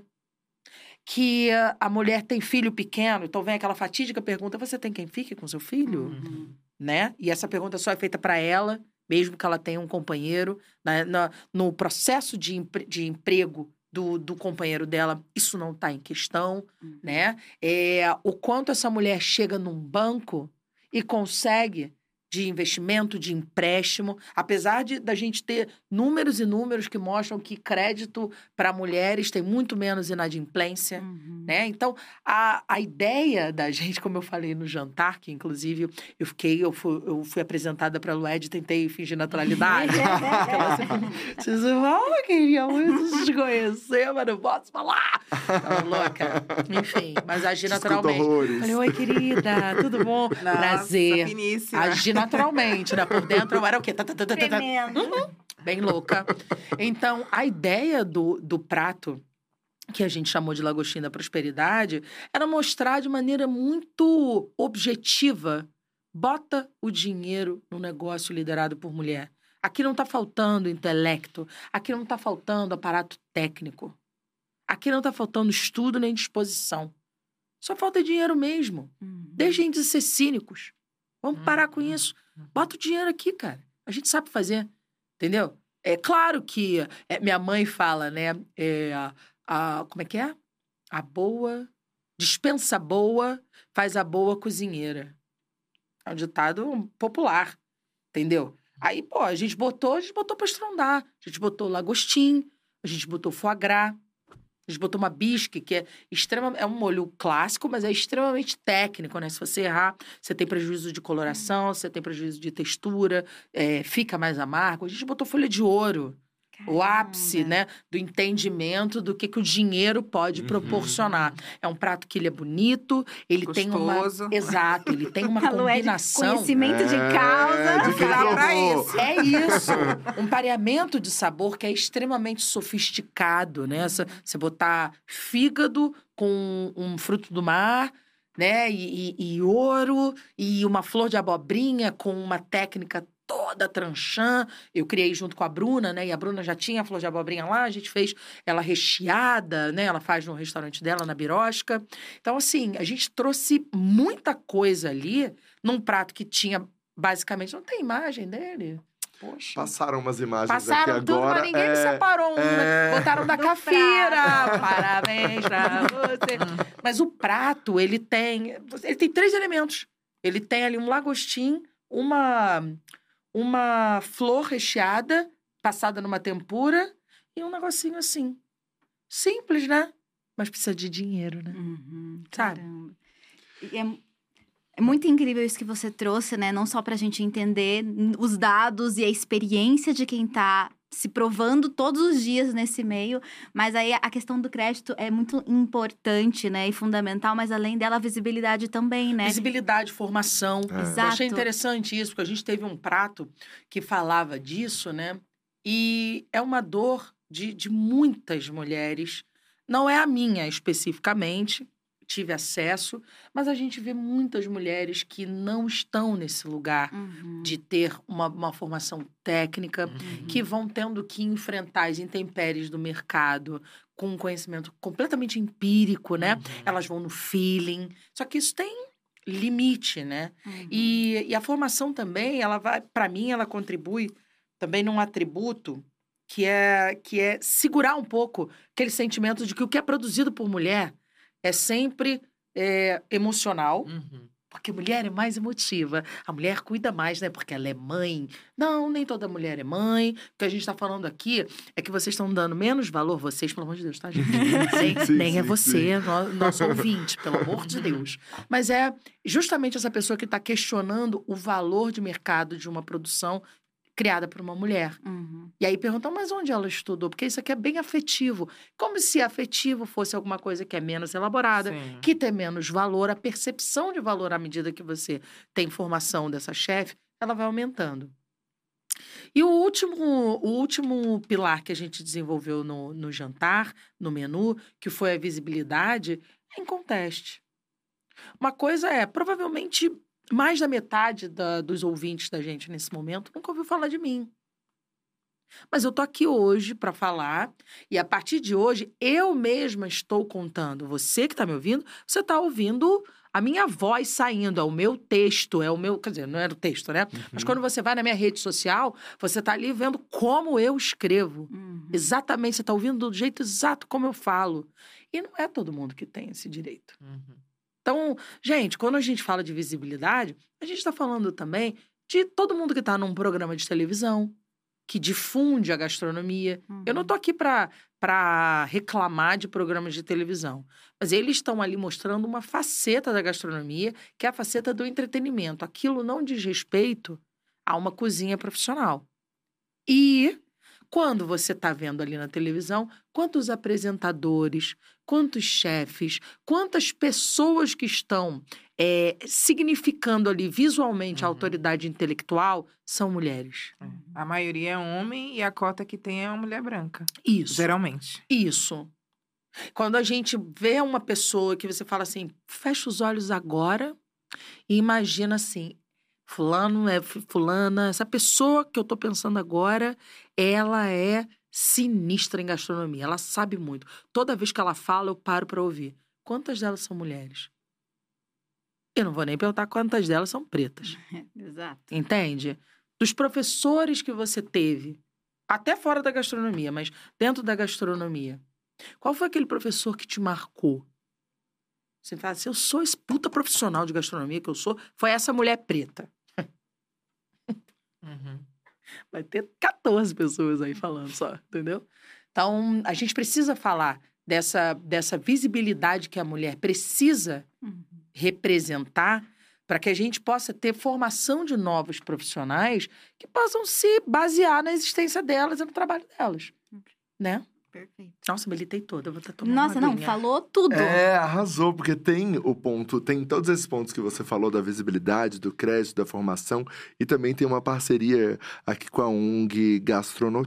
D: Que a mulher tem filho pequeno, então vem aquela fatídica pergunta: você tem quem fique com seu filho?
C: Uhum.
D: Né? E essa pergunta só é feita para ela mesmo que ela tenha um companheiro, na- no processo de, empre- de emprego do, do companheiro dela, isso não está em questão,
B: Uhum.
D: né? É, o quanto essa mulher chega num banco e consegue de investimento, de empréstimo, apesar de da gente ter números e números que mostram que crédito para mulheres tem muito menos inadimplência,
B: Uhum.
D: né? Então, a, a ideia da gente, como eu falei no jantar, que inclusive eu fiquei, eu fui, eu fui apresentada para a Lued e tentei fingir naturalidade. Vocês falam, eu queria muito te conhecer, mas não posso falar. Tava louca. Enfim, mas agi
A: Escuta
D: naturalmente.
A: horrores.
D: Falei, oi, querida, tudo bom? Prazer.
C: Finíssima.
D: Agi naturalmente, né? Por dentro eu era o quê? Tá, tá, tá, tá, tá, tá.
B: Tremendo.
D: Bem louca. Então, a ideia do, do prato, que a gente chamou de lagostim da prosperidade, era mostrar de maneira muito objetiva. Bota o dinheiro no negócio liderado por mulher. Aqui não tá faltando intelecto, aqui não tá faltando aparato técnico. Aqui não tá faltando estudo nem disposição. Só falta dinheiro mesmo.
B: Uhum.
D: Deixem de ser cínicos. Vamos parar com
C: Uhum.
D: isso. Bota o dinheiro aqui, cara. A gente sabe fazer. Entendeu? É claro que é, minha mãe fala, né? é, a, a- como é que é? A boa. Dispensa boa faz a boa cozinheira. É um ditado popular. Entendeu? Aí, pô, a gente botou, a gente botou pra estrondar. A gente botou lagostim, a gente botou foie gras, a gente botou uma bisque, que é extrema, é um molho clássico, mas é extremamente técnico, né? Se você errar, você tem prejuízo de coloração, você tem prejuízo de textura, é, fica mais amargo. A gente botou folha de ouro, o ápice,
B: Caramba.
D: né, do entendimento do que, que o dinheiro pode
A: Uhum.
D: proporcionar. É um prato que ele é bonito, ele tem uma...
C: Gostoso.
D: Exato, ele tem uma
B: é de
D: combinação...
B: conhecimento de
A: É,
B: causa.
A: de quem
C: Dá pra isso.
D: É isso. Um pareamento de sabor que é extremamente sofisticado, né? Você botar fígado com um fruto do mar, né? E, e- e ouro, e uma flor de abobrinha com uma técnica toda tranchã. Eu criei junto com a Bruna, né? E a Bruna já tinha a flor de abobrinha lá, a gente fez ela recheada, né? Ela faz no restaurante dela, na Birosca. Então, assim, a gente trouxe muita coisa ali num prato que tinha, basicamente, não tem imagem dele. Poxa.
A: Passaram umas imagens
D: Passaram
A: aqui
D: tudo,
A: agora.
D: mas ninguém
A: é...
D: separou um, né?
A: é.
D: Botaram da
B: Do
D: cafeira. Parabéns pra você. Mas o prato, ele tem... Ele tem três elementos. Ele tem ali um lagostim, uma, uma flor recheada, passada numa tempura, e um negocinho assim. Simples, né? Mas precisa de dinheiro, né?
B: Uhum,
D: Sabe?
B: é, é muito incrível isso que você trouxe, né? Não só pra gente entender os dados e a experiência de quem tá se provando todos os dias nesse meio, mas aí a questão do crédito é muito importante, né? E fundamental, mas além dela, a visibilidade também, né?
D: Visibilidade, formação.
A: É.
D: Eu
B: Exato.
D: achei interessante isso, porque a gente teve um prato que falava disso, né? E é uma dor de, de muitas mulheres. Não é a minha especificamente, tive acesso, mas a gente vê muitas mulheres que não estão nesse lugar
B: Uhum.
D: de ter uma, uma formação técnica,
C: Uhum.
D: que vão tendo que enfrentar as intempéries do mercado com um conhecimento completamente empírico, né?
C: Uhum.
D: Elas vão no feeling. Só que isso tem limite, né?
B: Uhum.
D: E, e a formação também, ela vai, para mim, ela contribui também num atributo que é que é segurar um pouco aquele sentimento de que o que é produzido por mulher é sempre é, emocional,
C: Uhum.
D: porque mulher é mais emotiva. A mulher cuida mais, né? Porque ela é mãe. Não, nem toda mulher é mãe. O que a gente está falando aqui é que vocês estão dando menos valor, vocês, pelo amor de Deus, tá, gente? nem
A: sim,
D: nem é
A: sim,
D: você, no- nosso ouvinte, pelo amor de Deus. Mas é justamente essa pessoa que está questionando o valor de mercado de uma produção criada por uma mulher.
B: Uhum.
D: E aí perguntam, mas onde ela estudou? Porque isso aqui é bem afetivo. Como se afetivo fosse alguma coisa que é menos elaborada
C: Sim.
D: que tem menos valor, a percepção de valor à medida que você tem formação dessa chefe, ela vai aumentando. E o último, o último pilar que a gente desenvolveu no, no jantar, no menu, que foi a visibilidade, é em conteste. Uma coisa é, provavelmente, mais da metade da- dos ouvintes da gente nesse momento nunca ouviu falar de mim. Mas eu tô aqui hoje para falar e a partir de hoje eu mesma estou contando. Você que está me ouvindo, você está ouvindo a minha voz saindo, é o meu texto, é o meu, quer dizer, não era o texto, né?
A: Uhum.
D: Mas quando você vai na minha rede social, você está ali vendo como eu escrevo.
B: Uhum.
D: Exatamente, você está ouvindo do jeito exato como eu falo. E não é todo mundo que tem esse direito.
C: Uhum.
D: Então, gente, quando a gente fala de visibilidade, a gente está falando também de todo mundo que está num programa de televisão, que difunde a gastronomia. Eu não
B: Uhum.
D: tô aqui para reclamar de programas de televisão, mas eles estão ali mostrando uma faceta da gastronomia, que é a faceta do entretenimento. Aquilo não diz respeito a uma cozinha profissional. E quando você está vendo ali na televisão, quantos apresentadores, quantos chefes, quantas pessoas que estão é, significando ali visualmente a
C: Uhum.
D: autoridade intelectual são mulheres.
C: É. A maioria é homem e a cota que tem é uma mulher branca.
D: Isso.
C: Geralmente.
D: Isso. Quando a gente vê uma pessoa que você fala assim, fecha os olhos agora e imagina assim, fulano é fu- fulana, essa pessoa que eu tô pensando agora, ela é sinistra em gastronomia, ela sabe muito. Toda vez que ela fala, eu paro para ouvir. Quantas delas são mulheres? Eu não vou nem perguntar quantas delas são pretas.
B: Exato.
D: Entende? Dos professores que você teve, até fora da gastronomia, mas dentro da gastronomia. Qual foi aquele professor que te marcou? Você fala assim, eu sou esse puta profissional de gastronomia que eu sou, foi essa mulher preta.
C: Uhum.
D: Vai ter 14 pessoas aí falando só, entendeu? Então, a gente precisa falar dessa, dessa visibilidade que a mulher precisa
B: Uhum.
D: representar para que a gente possa ter formação de novos profissionais que possam se basear na existência delas e no trabalho delas, né?
B: Perfeito.
D: Nossa, militei toda, vou estar tomando
B: Nossa,
D: uma
B: não, falou tudo.
A: É, arrasou, porque tem o ponto, tem todos esses pontos que você falou da visibilidade, do crédito, da formação, e também tem uma parceria aqui com a ONG Gastrono...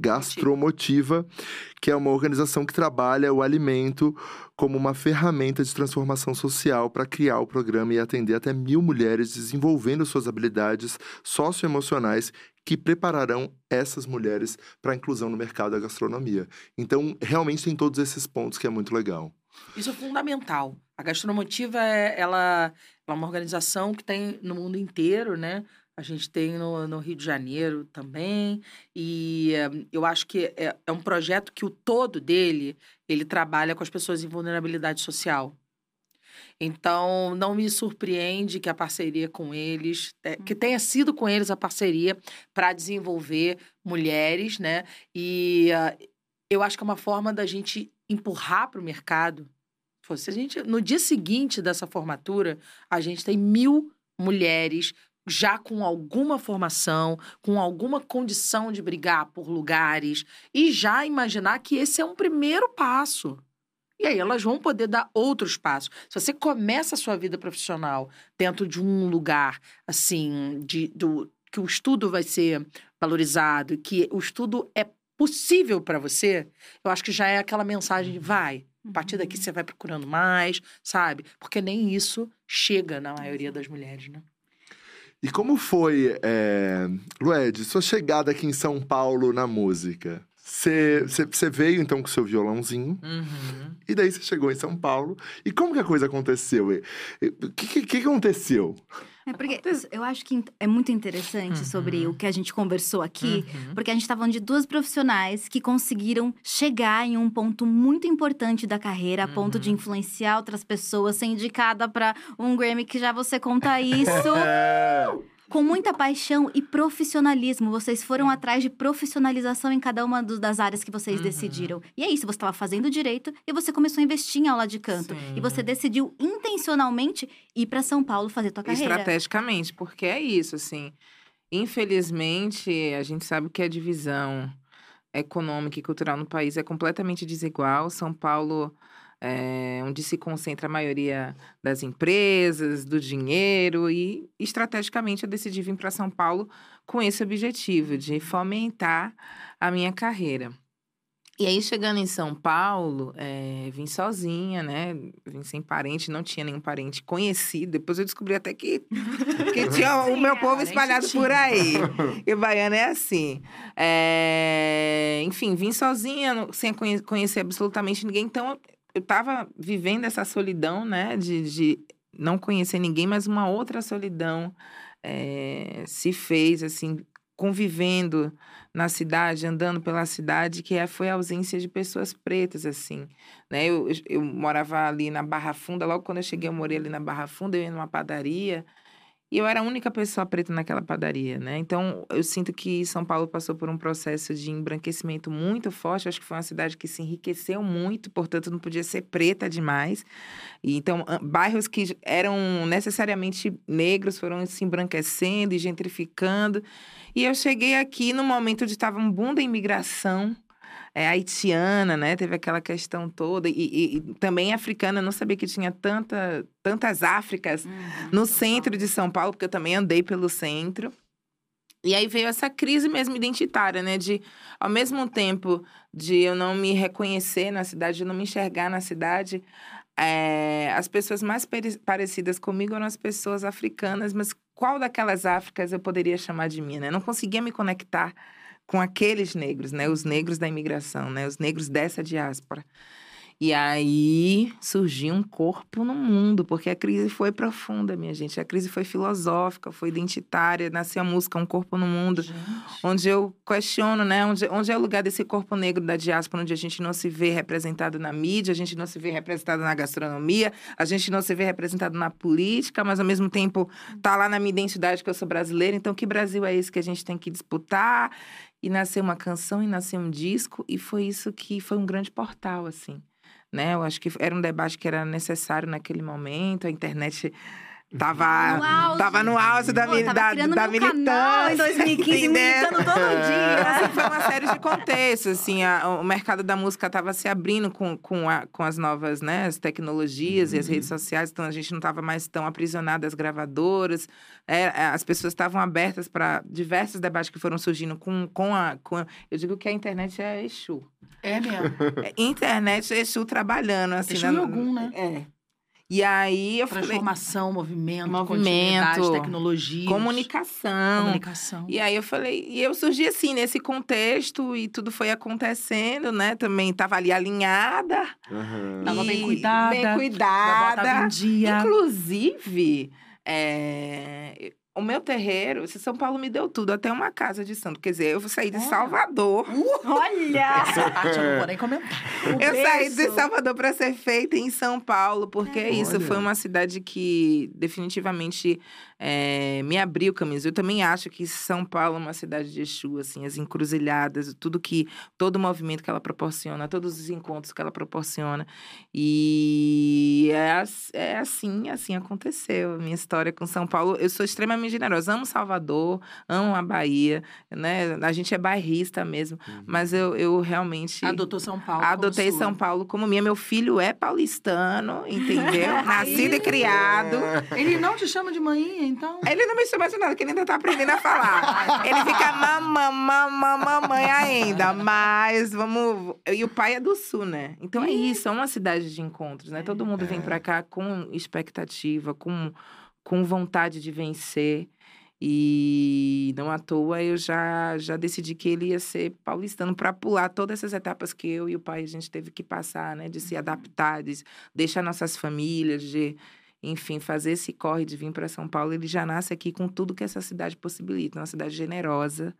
A: Gastromotiva, que é uma organização que trabalha o alimento como uma ferramenta de transformação social para criar o programa e atender até mil mulheres desenvolvendo suas habilidades socioemocionais que prepararão essas mulheres para a inclusão no mercado da gastronomia. Então, realmente tem todos esses pontos que é muito legal.
D: Isso é fundamental. A Gastromotiva é, ela, ela é uma organização que tem no mundo inteiro, né? A gente tem no, no Rio de Janeiro também. E eh, eu acho que é, é um projeto que o todo dele, ele trabalha com as pessoas em vulnerabilidade social. Então, não me surpreende que a parceria com eles, eh, que tenha sido com eles a parceria para desenvolver mulheres, né? E ah, eu acho que é uma forma da gente empurrar para o mercado. Se a gente, no dia seguinte dessa formatura, a gente tem mil mulheres já com alguma formação, com alguma condição de brigar por lugares e já imaginar que esse é um primeiro passo. E aí elas vão poder dar outros passos. Se você começa a sua vida profissional dentro de um lugar assim, de, do, que o estudo vai ser valorizado, que o estudo é possível para você, eu acho que já é aquela mensagem de vai. A partir daqui
B: Uhum.
D: você vai procurando mais, sabe? Porque nem isso chega na maioria das mulheres, né?
A: E como foi, é... Lued, sua chegada aqui em São Paulo na música? Você veio então com seu violãozinho,
C: Uhum.
A: e daí você chegou em São Paulo. E como que a coisa aconteceu? O que, que, que aconteceu?
B: É porque eu acho que é muito interessante sobre
C: Uhum.
B: o que a gente conversou aqui,
C: Uhum.
B: porque a gente tá falando de duas profissionais que conseguiram chegar em um ponto muito importante da carreira, a ponto de
C: Uhum.
B: influenciar outras pessoas, ser indicada para um Grammy que já você conta isso. Com muita paixão e profissionalismo. Vocês foram atrás de profissionalização em cada uma do- das áreas que vocês
C: Uhum.
B: decidiram. E é isso, você estava fazendo direito e você começou a investir em aula de canto. E você
C: Sim.
B: decidiu intencionalmente ir para São Paulo fazer tua carreira.
C: Estrategicamente, porque é isso, assim. Infelizmente, a gente sabe que a divisão econômica e cultural no país é completamente desigual. São Paulo é onde se concentra a maioria das empresas, do dinheiro, e estrategicamente eu decidi vir para São Paulo com esse objetivo de fomentar a minha carreira. E aí, chegando em São Paulo, é, vim sozinha, né? Vim sem parente, não tinha nenhum parente conhecido. Depois eu descobri até que, que tinha o meu povo espalhado por aí. E baiana é assim. É, enfim, vim sozinha, sem conhecer absolutamente ninguém. Então, eu tava vivendo essa solidão, né? De, de não conhecer ninguém, mas uma outra solidão é, se fez, assim, convivendo na cidade, andando pela cidade, que é, foi a ausência de pessoas pretas, assim, né? Eu, eu morava ali na Barra Funda, logo quando eu cheguei, eu morei ali na Barra Funda, eu ia numa padaria, e eu era a única pessoa preta naquela padaria, né? Então, eu sinto que São Paulo passou por um processo de embranquecimento muito forte. Acho que foi uma cidade que se enriqueceu muito, portanto, não podia ser preta demais. E, então, bairros que eram necessariamente negros foram se embranquecendo e gentrificando. E eu cheguei aqui no momento onde estava um boom da imigração é, haitiana, né? Teve aquela questão toda. E, e, e, também africana, não sabia que tinha tanta, tantas Áfricas uhum, no centro de São Paulo, porque eu também andei pelo centro. E aí veio essa crise mesmo identitária, né? De, ao mesmo tempo de eu não me reconhecer na cidade, de não me enxergar na cidade, é, as pessoas mais parecidas comigo eram as pessoas africanas, mas qual daquelas Áfricas eu poderia chamar de minha, né? Eu não conseguia me conectar com aqueles negros, né? Os negros da imigração, né? Os negros dessa diáspora. E aí surgiu um corpo no mundo, porque a crise foi profunda, minha gente. A crise foi filosófica, foi identitária. Nasceu a música Um Corpo no Mundo, gente. onde eu questiono, né? Onde, onde é o lugar desse corpo negro da diáspora, onde a gente não se vê representado na mídia, a gente não se vê representado na gastronomia, a gente não se vê representado na política, mas ao mesmo tempo tá lá na minha identidade que eu sou brasileira. Então, que Brasil é esse que a gente tem que disputar? E nasceu uma canção e nasceu um disco, e foi isso que foi um grande portal, assim né? Eu acho que era um debate que era necessário naquele momento, a internet Tava no auge, tava no auge da, Pô, da, da militância.
B: em 2015, militando todo dia.
C: Assim, foi uma série de contextos, assim. A, o mercado da música tava se abrindo com, com, a, com as novas, né? As tecnologias uhum. e as redes uhum. sociais. Então, a gente não tava mais tão aprisionado às gravadoras. É, é as pessoas estavam abertas para diversos debates que foram surgindo com, com, a, com a... Eu digo que a internet é Exu.
D: É mesmo?
C: É, internet é Exu trabalhando, assim.
D: Exu na, Ogum, né?
C: É. E aí eu
D: Transformação,
C: falei,
D: movimento, movimento, tecnologia.
C: Comunicação.
D: Comunicação.
C: E aí eu falei, e eu surgi assim, nesse contexto, e tudo foi acontecendo, né? Também tava ali alinhada.
D: Uhum. Tava bem cuidada.
C: Bem cuidada.
D: Em dia.
C: Inclusive, é, o meu terreiro, se São Paulo me deu tudo, até uma casa de santo. Quer dizer, eu vou sair de Salvador.
B: Uh, olha!
D: Essa parte eu não vou nem comentar.
C: O eu saí de Salvador para ser feita em São Paulo, porque é. isso. Olha. Foi uma cidade que definitivamente é, me abriu caminhos. Eu também acho que São Paulo é uma cidade de Exu, assim, as encruzilhadas, tudo que, todo o movimento que ela proporciona, todos os encontros que ela proporciona. E é, é assim, assim aconteceu. A minha história com São Paulo, eu sou extremamente generosa. Amo Salvador, amo a Bahia, né? A gente é bairrista mesmo, uhum. mas eu, eu realmente...
D: Adotou São Paulo
C: Adotei São Paulo como minha. Meu filho é paulistano, entendeu? Nascido e criado.
D: Ele não te chama de mãe então.
C: Ele não me chama de nada, que ele ainda tá aprendendo a falar. ele fica mamãe, mamãe, mamãe ainda. Mas vamos. E o pai é do sul, né? Então é isso, é uma cidade de encontros, né? Todo mundo vem pra cá com expectativa, com, com vontade de vencer. E não à toa eu já, já decidi que ele ia ser paulistano para pular todas essas etapas que eu e o pai a gente teve que passar, né? De se uhum. adaptar, de deixar nossas famílias, de enfim, fazer esse corre de vir para São Paulo, ele já nasce aqui com tudo que essa cidade possibilita, uma cidade generosa.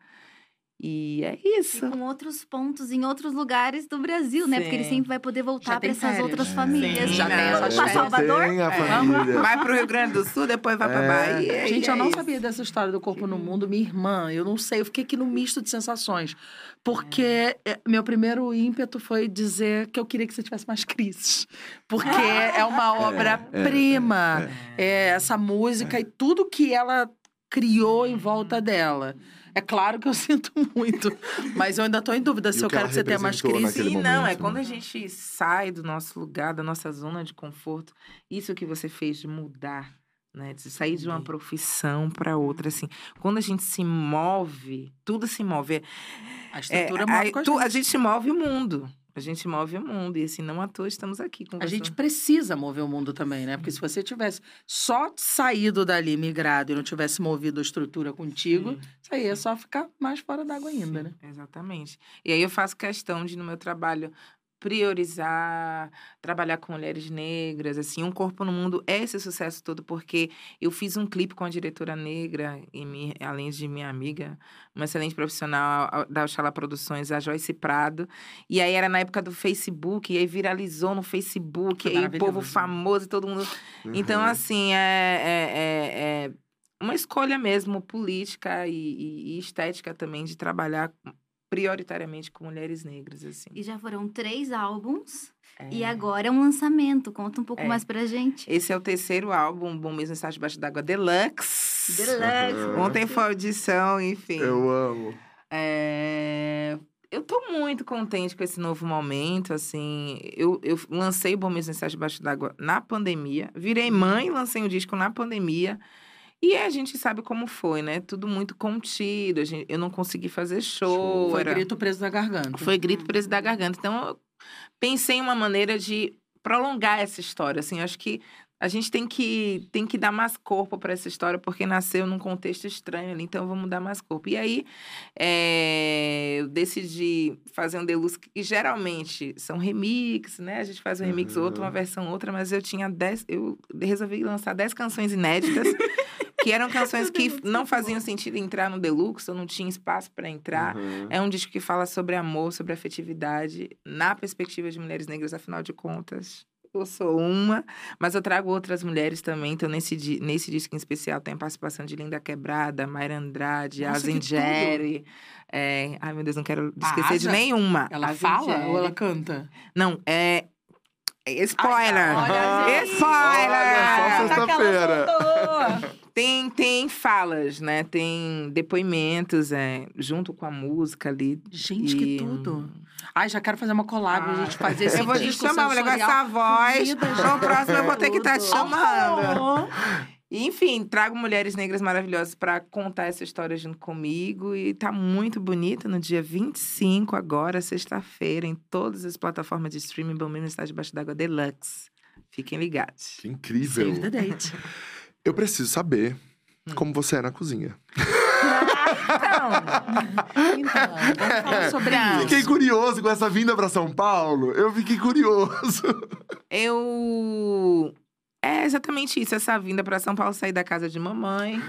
C: E é isso.
B: E com outros pontos em outros lugares do Brasil, Sim. né? Porque ele sempre vai poder voltar para essas outras famílias.
D: Sim, já tem
B: para Salvador.
A: Tem a família.
C: É. Vai para o Rio Grande do Sul, depois vai para é. Bahia.
D: Gente,
C: eu
D: não
C: é
D: sabia dessa história do corpo no mundo. Minha irmã, eu não sei, eu fiquei aqui no misto de sensações. Porque é. meu primeiro ímpeto foi dizer que eu queria que você tivesse mais crises. Porque é uma é, obra-prima. É, essa música e tudo que ela criou em volta dela. É claro que eu sinto muito, mas eu ainda estou em dúvida se eu quero que você tenha mais crise.
C: Sim, momento, não, é né? quando a gente sai do nosso lugar, da nossa zona de conforto, isso que você fez de mudar né? De sair de uma profissão para outra, assim. Quando a gente se move, tudo se move.
D: A
C: É,
D: estrutura
C: a,
D: move com a
C: tu-
D: gente.
C: a gente move o mundo. A gente move o mundo. E assim, não à toa estamos aqui
D: A gente precisa mover o mundo também, né? Porque se você tivesse só saído dali, migrado, e não tivesse movido a estrutura contigo,
C: Sim.
D: isso aí é só ficar mais fora d'água ainda, né?
C: Exatamente. E aí eu faço questão de, no meu trabalho, priorizar, trabalhar com mulheres negras, assim, um corpo no mundo é esse sucesso todo, porque eu fiz um clipe com a diretora negra, e me- além de minha amiga, uma excelente profissional da Oxalá Produções, a Joyce Prado, e aí era na época do Facebook, e aí viralizou no Facebook, e aí o povo famoso, e todo mundo... Então,
A: Uhum.
C: assim, é, é, é- é uma escolha mesmo política e, e- e estética também de trabalhar prioritariamente com mulheres negras, assim.
B: E já foram três álbuns. E
C: É.
B: agora é um lançamento. Conta um pouco
C: É.
B: mais pra gente.
C: Esse é o terceiro álbum, Bom Mesmo Estar Debaixo d'Água Deluxe.
B: Deluxe.
C: Ontem foi a audição, enfim.
A: Eu amo.
C: É, Eu tô muito contente com esse novo momento, assim. Eu, eu lancei o Bom Mesmo Estar Debaixo d'Água na pandemia. Virei mãe, lancei o disco na pandemia. E a gente sabe como foi, né? Tudo muito contido. a gente- eu não consegui fazer show.
D: Foi
C: era-
D: grito preso na garganta.
C: Foi grito preso da garganta. Então, eu pensei em uma maneira de prolongar essa história. Assim, acho que a gente tem que, tem que dar mais corpo para essa história, porque nasceu num contexto estranho ali, então vamos dar mais corpo. E aí, é, eu decidi fazer um deluxe, que geralmente são remix, né? A gente faz um remix,
A: Uhum.
C: outra, uma versão, outra, mas eu tinha dez, eu resolvi lançar dez canções inéditas. Que eram canções que não faziam sentido entrar no Deluxe, eu não tinha espaço para entrar.
A: Uhum.
C: É um disco que fala sobre amor, sobre afetividade, na perspectiva de mulheres negras, afinal de contas. Eu sou uma, mas eu trago outras mulheres também. Então, nesse, nesse disco em especial, tem a participação de Linda Quebrada, Mayra Andrade,
D: Nossa,
C: Azen
D: que
C: Jerry. É... Ai, meu Deus, não quero esquecer de nenhuma.
D: Ela
C: Azen
D: fala
C: Jerry.
D: ou ela canta?
C: Não, é. é Spoiler!
B: olha, gente.
C: Spoiler!
A: Olha só, sexta-feira.
C: Tem, tem falas, né? Tem depoimentos é, junto com a música ali.
D: Gente, que
C: E-
D: tudo. Ai, já quero fazer uma collab, a gente fazer esse
C: Eu vou te chamar, com
D: sensorial.
C: essa voz. No próximo eu vou ter que estar te
B: Tudo.
C: chamando. E, Enfim, trago mulheres negras maravilhosas para contar essa história junto comigo. E tá muito bonita no dia 25, agora, sexta-feira, em todas as plataformas de streaming. Bom mesmo está debaixo d'água deluxe. Fiquem ligados.
A: Que incrível.
D: Save the date.
A: Eu preciso saber
C: Hum.
A: como você é na cozinha.
D: Então, vamos falar sobre
C: Então.
D: isso.
A: Fiquei curioso com essa vinda pra São Paulo. Eu fiquei curioso.
C: Eu. É exatamente isso, essa vinda para São Paulo, sair da casa de mamãe.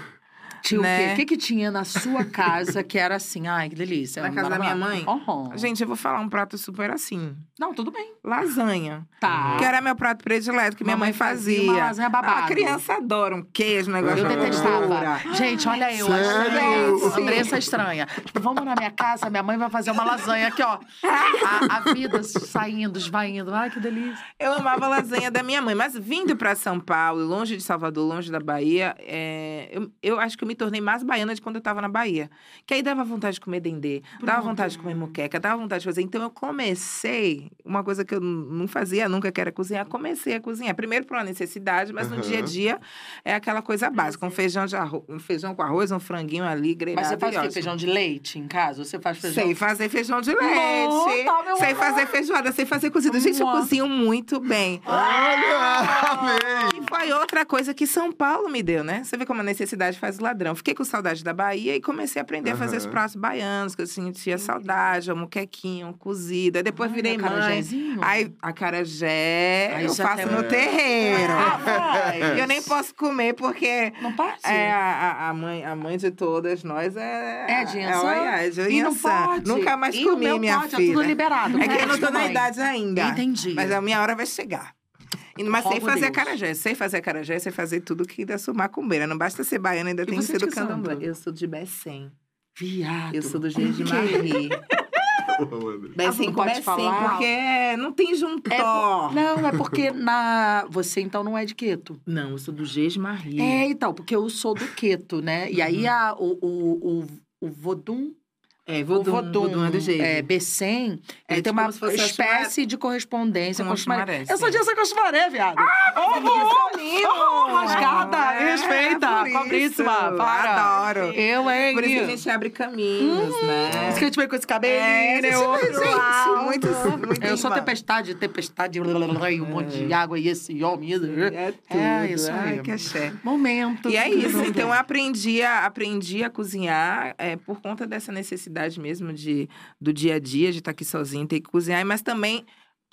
D: Tinha o
C: né?
D: quê? O que, que tinha na sua casa que era assim? Ai, que delícia.
C: Na casa da minha mãe?
D: Uhum.
C: Gente, eu vou falar um prato super assim:
D: Não, tudo bem.
C: lasanha.
D: Tá.
C: Que era meu prato predileto, que minha mãe
D: Mamãe fazia
C: fazia.
D: uma lasanha babado.
C: A criança adora um queijo, um negócio
D: Eu
C: de
D: detestava. Gente, olha eu,
A: Sério?
D: a Andressa estranha. Tipo, vamos na minha casa, minha mãe vai fazer uma lasanha aqui, ó. A, a vida saindo, esvaindo. Ai, que delícia.
C: Eu amava a lasanha da minha mãe, mas vindo pra São Paulo, longe de Salvador, longe da Bahia, é, eu, eu acho que eu me tornei mais baiana de quando eu tava na Bahia. Que aí dava vontade de comer dendê, dava
D: Pronto.
C: vontade de comer moqueca, dava vontade de fazer. Então eu comecei, uma coisa que eu não fazia nunca, que era cozinhar, comecei a cozinhar. Primeiro por uma necessidade, mas no
A: Aham.
C: dia a dia é aquela coisa básica. Um feijão, de arroz, um feijão com arroz, um franguinho ali, grelhado.
D: Mas você faz o quê?
C: ótimo.
D: Feijão de leite em casa? Você faz feijão...
C: Sei fazer feijão de leite.
D: Nossa,
C: sei
D: amor.
C: fazer feijoada, sei fazer cozido. Gente, eu cozinho muito bem.
A: Olha! Amei!
C: E foi outra coisa que São Paulo me deu, né? Você vê como a necessidade faz o ladrão. Fiquei com saudade da Bahia e comecei a aprender a fazer os pratos baianos, que eu sentia saudade, o muquequinho, o cozido. Aí depois
D: Ai,
C: virei mãe. Aí, acarajé,
D: Aí
C: eu faço no terreiro.
D: Ah,
C: eu nem posso comer porque
D: Não pode?
C: é, a, a- a mãe, a mãe de todas nós é.
D: É de
C: é,
D: Yansan?
C: é, é de
D: E não pode.
C: Nunca mais
D: e o
C: comi,
D: meu
C: minha
D: pode,
C: filha.
D: É tudo liberado.
C: É que eu não tô na idade ainda.
D: Entendi.
C: Mas a minha hora vai chegar. Mas sei
D: Rogo
C: fazer
D: Deus.
C: acarajé. Sei fazer acarajé, sei fazer tudo que da sua macumbeira. Não basta ser baiana, ainda
D: E
C: tem que ser do candomblé. Eu sou de Becém.
D: Viado.
C: Eu sou do G de? Marie. Becém
D: não
C: com
D: pode
C: Becém,
D: falar?
C: porque não tem
D: É
C: juntó.
D: por- Não, é porque na... você então não é de queto.
C: Não, eu sou do G de Marie.
D: É, então, porque eu sou do queto, né? E aí a, o, o, o, o vodum
C: É,
D: o
C: vodum,
D: vodum,
C: vodum é do jeito.
D: é, Bessem,
C: É
D: ele tem
C: tipo
D: uma espécie de correspondência
C: Com
D: com chumaré. Eu sou
C: sim.
D: dessa com a chumaré, viado. Oh, oh, rasgada,
C: É,
D: respeita,
C: isso.
D: para.
C: Adoro.
D: Eu, hein?
C: Por isso que a gente abre caminhos, né?
D: Por isso que a gente veio com esse cabelinho,
C: É,
D: né?
C: gente,
D: Uau.
C: muito, muito
D: Eu sou tempestade, tempestade, um monte de água e esse homem.
C: É tudo.
D: É isso.
C: Ai, que axé.
D: Momento.
C: E é isso. Então, eu aprendi a, aprendi a cozinhar é, por conta dessa necessidade mesmo de, do dia a dia, de estar aqui sozinha, ter que cozinhar. Mas também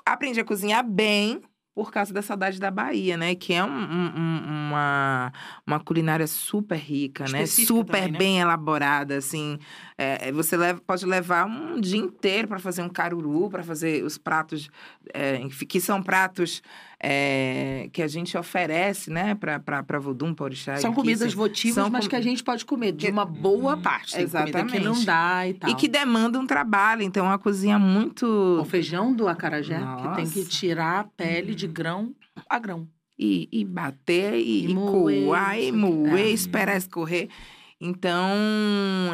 C: aprendi a cozinhar bem por causa da saudade da Bahia, né? Que é um- um- um- uma, uma culinária super rica, né? Super
D: também, né?
C: bem elaborada, assim. É, você leva, pode levar um dia inteiro para fazer um caruru, para fazer os pratos, é, que são pratos é, que a gente oferece, né? Para vodum, para orixá.
D: São comidas votivas,
C: são
D: mas
C: com-
D: que a gente pode comer de uma boa parte. Tem comida que não
C: Exatamente.
D: dá e tal.
C: E que demanda um trabalho, então é uma cozinha muito.
D: O feijão do acarajé, que tem que
C: Nossa.
D: tirar a pele de grão a grão.
C: E, e bater, e,
D: E
C: e coar, e moer,
D: É.
C: esperar escorrer. Então,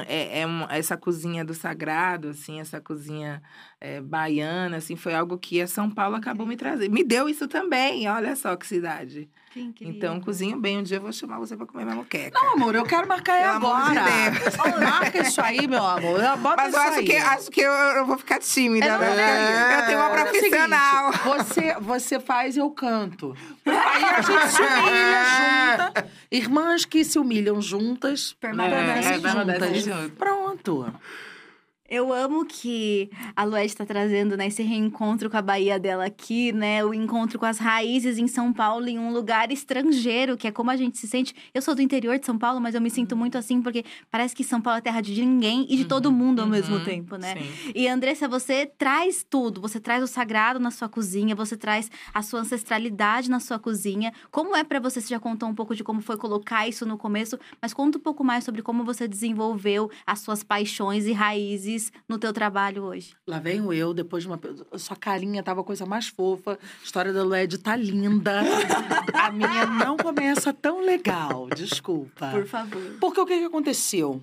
C: é, é uma- essa cozinha do sagrado, assim, essa cozinha é, baiana, assim, foi algo que a São Paulo acabou me trazendo. Me deu isso também, olha só que cidade. Então, cozinho bem. Um dia eu vou chamar você pra comer minha moqueca.
D: Não, amor, eu quero marcar
C: amor de
D: agora. Marca isso aí, meu amor. Bota
C: Mas
D: isso
C: eu acho
D: aí.
C: que, acho que eu, eu vou ficar tímida,
D: É, não,
C: né?
D: é,
C: eu tenho uma
D: é o seguinte,
C: profissional.
D: você, você faz e eu canto. Aí a gente se humilha junta. Irmãs que se humilham juntas, permanecem
C: É, é,
D: juntas. Pronto.
B: Eu amo que a Lued está trazendo, né, esse reencontro com a Bahia dela aqui, né? O encontro com as raízes em São Paulo, em um lugar estrangeiro, que é como a gente se sente. Eu sou do interior de São Paulo, mas eu me sinto muito assim, porque parece que São Paulo é terra de ninguém e de todo mundo ao mesmo
C: Uhum,
B: tempo, né?
C: Sim.
B: E Andressa, você traz tudo. Você traz o sagrado na sua cozinha, você traz a sua ancestralidade na sua cozinha. Como é pra você? Você já contou um pouco de como foi colocar isso no começo, mas conta um pouco mais sobre como você desenvolveu as suas paixões e raízes no teu trabalho hoje.
D: Lá venho eu, depois de uma. Sua carinha tava a coisa mais fofa. A história da Lued tá linda. a minha não começa tão legal, desculpa.
B: Por favor.
D: Porque o que, que aconteceu?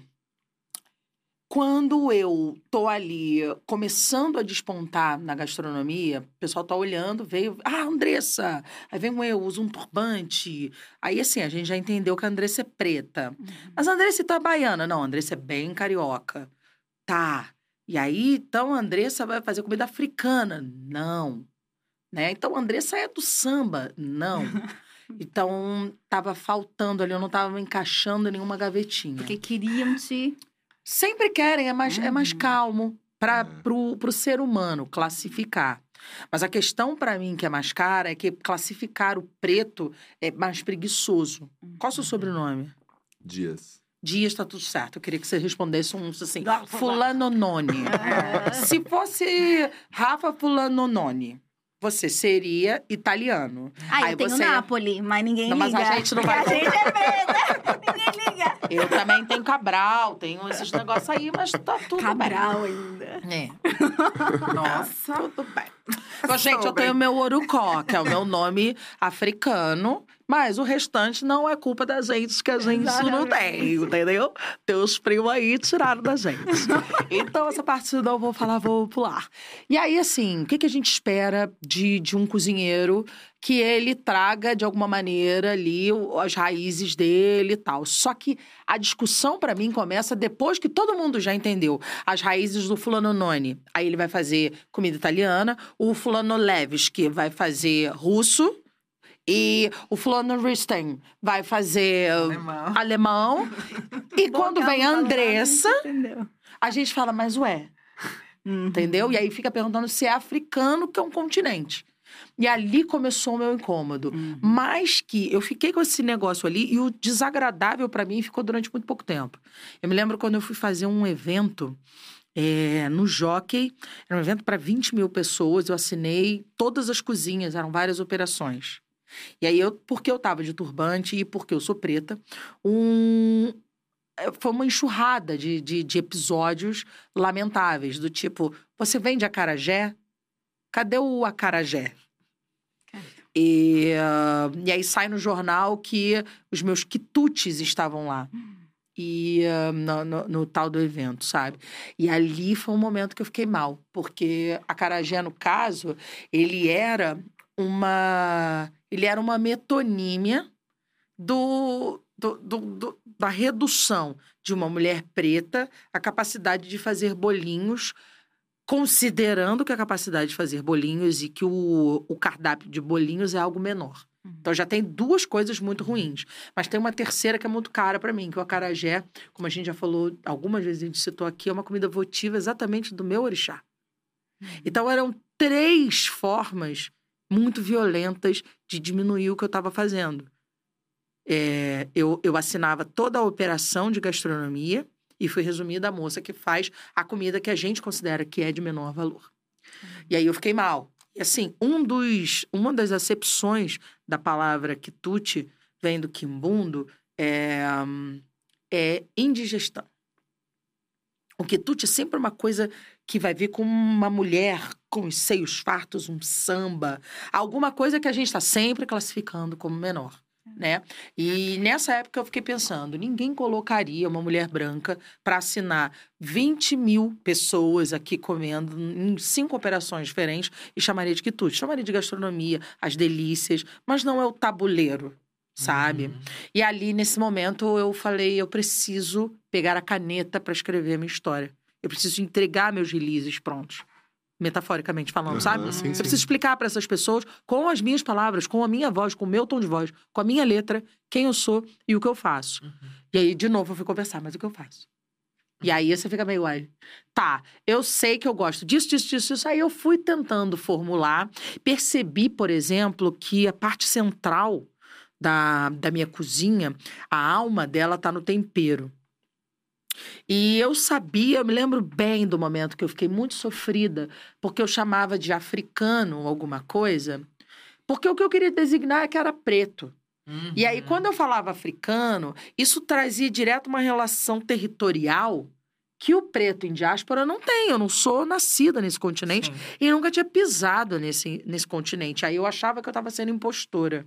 D: Quando eu tô ali começando a despontar na gastronomia, o pessoal tá olhando, veio, ah, Andressa! Aí vem eu, uso um turbante. Aí assim, a gente já entendeu que a Andressa é preta. Mas a Andressa tá baiana. Não, a Andressa é bem carioca. Tá. E aí, então a Andressa vai fazer comida africana. Não. Né? Então a Andressa é do samba. Não. Então, tava faltando ali, eu não tava encaixando nenhuma gavetinha.
B: Porque queriam te.
D: Sempre querem, é mais, é mais
C: Uhum.
D: calmo para
C: É.
D: pro, pro ser humano classificar. Mas a questão para mim que é mais cara é que classificar o preto é mais preguiçoso. Qual é o seu sobrenome?
A: Dias.
D: Dias tá tudo certo. Eu queria que você respondesse um assim,
B: Dá-
D: fulanonone.
B: Ah.
D: Se fosse Rafa Fulanonone, você seria italiano.
B: Ah,
D: Aí
B: eu tenho
D: você-
B: Napoli, mas ninguém
D: Não, mas
B: liga.
D: a gente não vai...
B: A gente é preta, ninguém liga.
D: Eu também tenho Cabral, tenho esses negócios aí, mas tá tudo
B: Cabral ainda.
D: bem. É.
C: Nossa.
D: Tudo bem. Então, gente, eu tenho meu Orucó, que é o meu nome africano. Mas o restante não é culpa da gente, que a gente não tem, entendeu? Teus primos aí tiraram da gente. Então, essa parte não vou falar, vou pular. E aí, assim, o que, que a gente espera de, de um cozinheiro que ele traga, de alguma maneira, ali as raízes dele e tal. Só que a discussão, pra mim, começa depois que todo mundo já entendeu as raízes do fulano noni. Aí ele vai fazer comida italiana, o fulano leves, que vai fazer russo, e o fulano Risten vai fazer
C: Alemão.
D: alemão. E quando vem a Andressa, a gente fala, mas ué, entendeu? E aí fica perguntando se é africano, que é um continente. E ali começou o meu incômodo. Mas que eu fiquei com esse negócio ali e o desagradável pra mim ficou durante muito pouco tempo. Eu me lembro quando eu fui fazer um evento é, no Jockey, era um evento para 20 mil pessoas, eu assinei todas as cozinhas, eram várias operações. E aí, eu, porque eu tava de turbante e porque eu sou preta, um, é, foi uma enxurrada de, de, de episódios lamentáveis, do tipo, você vende acarajé? Cadê o acarajé? E, ah, e aí sai no jornal que os meus quitutes estavam lá. e uh, no, no, no, tal do evento, sabe? E ali foi um momento que eu fiquei mal, porque a Carajé, no caso, ele era uma ele era uma metonímia do, do, do, do, da redução de uma mulher preta à capacidade de fazer bolinhos, considerando que a capacidade de fazer bolinhos e que o, o cardápio de bolinhos é algo menor. Uhum. Então já tem duas coisas muito ruins. Mas tem uma terceira que é muito cara para mim, que é o acarajé, como a gente já falou algumas vezes, a gente citou aqui, é uma comida votiva exatamente do meu orixá. Uhum. Então eram três formas muito violentas de diminuir o que eu estava fazendo. É, eu, eu assinava toda a operação de gastronomia e fui resumida a moça que faz a comida que a gente considera que é de menor valor. E aí eu fiquei mal. E assim, um dos, uma das acepções da palavra quitute vem do quimbundo é, é indigestão. O quitute é sempre uma coisa que vai vir com uma mulher com os seios fartos, um samba, alguma coisa que a gente está sempre classificando como menor né? E nessa época eu fiquei pensando, ninguém colocaria uma mulher branca para assinar 20 mil pessoas aqui comendo em cinco operações diferentes e chamaria de quitute. Chamaria de gastronomia, as delícias, mas não é o tabuleiro, sabe? Uhum. E ali, nesse momento, eu falei, eu preciso pegar a caneta para escrever a minha história. Eu preciso entregar meus releases prontos metaforicamente falando, uhum, sabe? Sim, eu preciso explicar para essas pessoas com as minhas palavras, com a minha voz, com o meu tom de voz, com a minha letra, quem eu sou e o que eu faço. Uhum. E aí, de novo, eu fui conversar, mas o que eu faço? E aí você fica meio, ai, tá, eu sei que eu gosto disso, disso, disso, disso. Aí eu fui tentando formular. Percebi, por exemplo, que a parte central da, da minha cozinha, a alma dela tá no tempero. E eu sabia, eu me lembro bem do momento que eu fiquei muito sofrida, porque eu chamava de africano alguma coisa, porque o que eu queria designar é que era preto. Uhum. E aí, quando eu falava africano, isso trazia direto uma relação territorial que o preto em diáspora não tem. Eu não sou nascida nesse continente Sim. e nunca tinha pisado nesse, nesse continente. Aí eu achava que eu estava sendo impostora.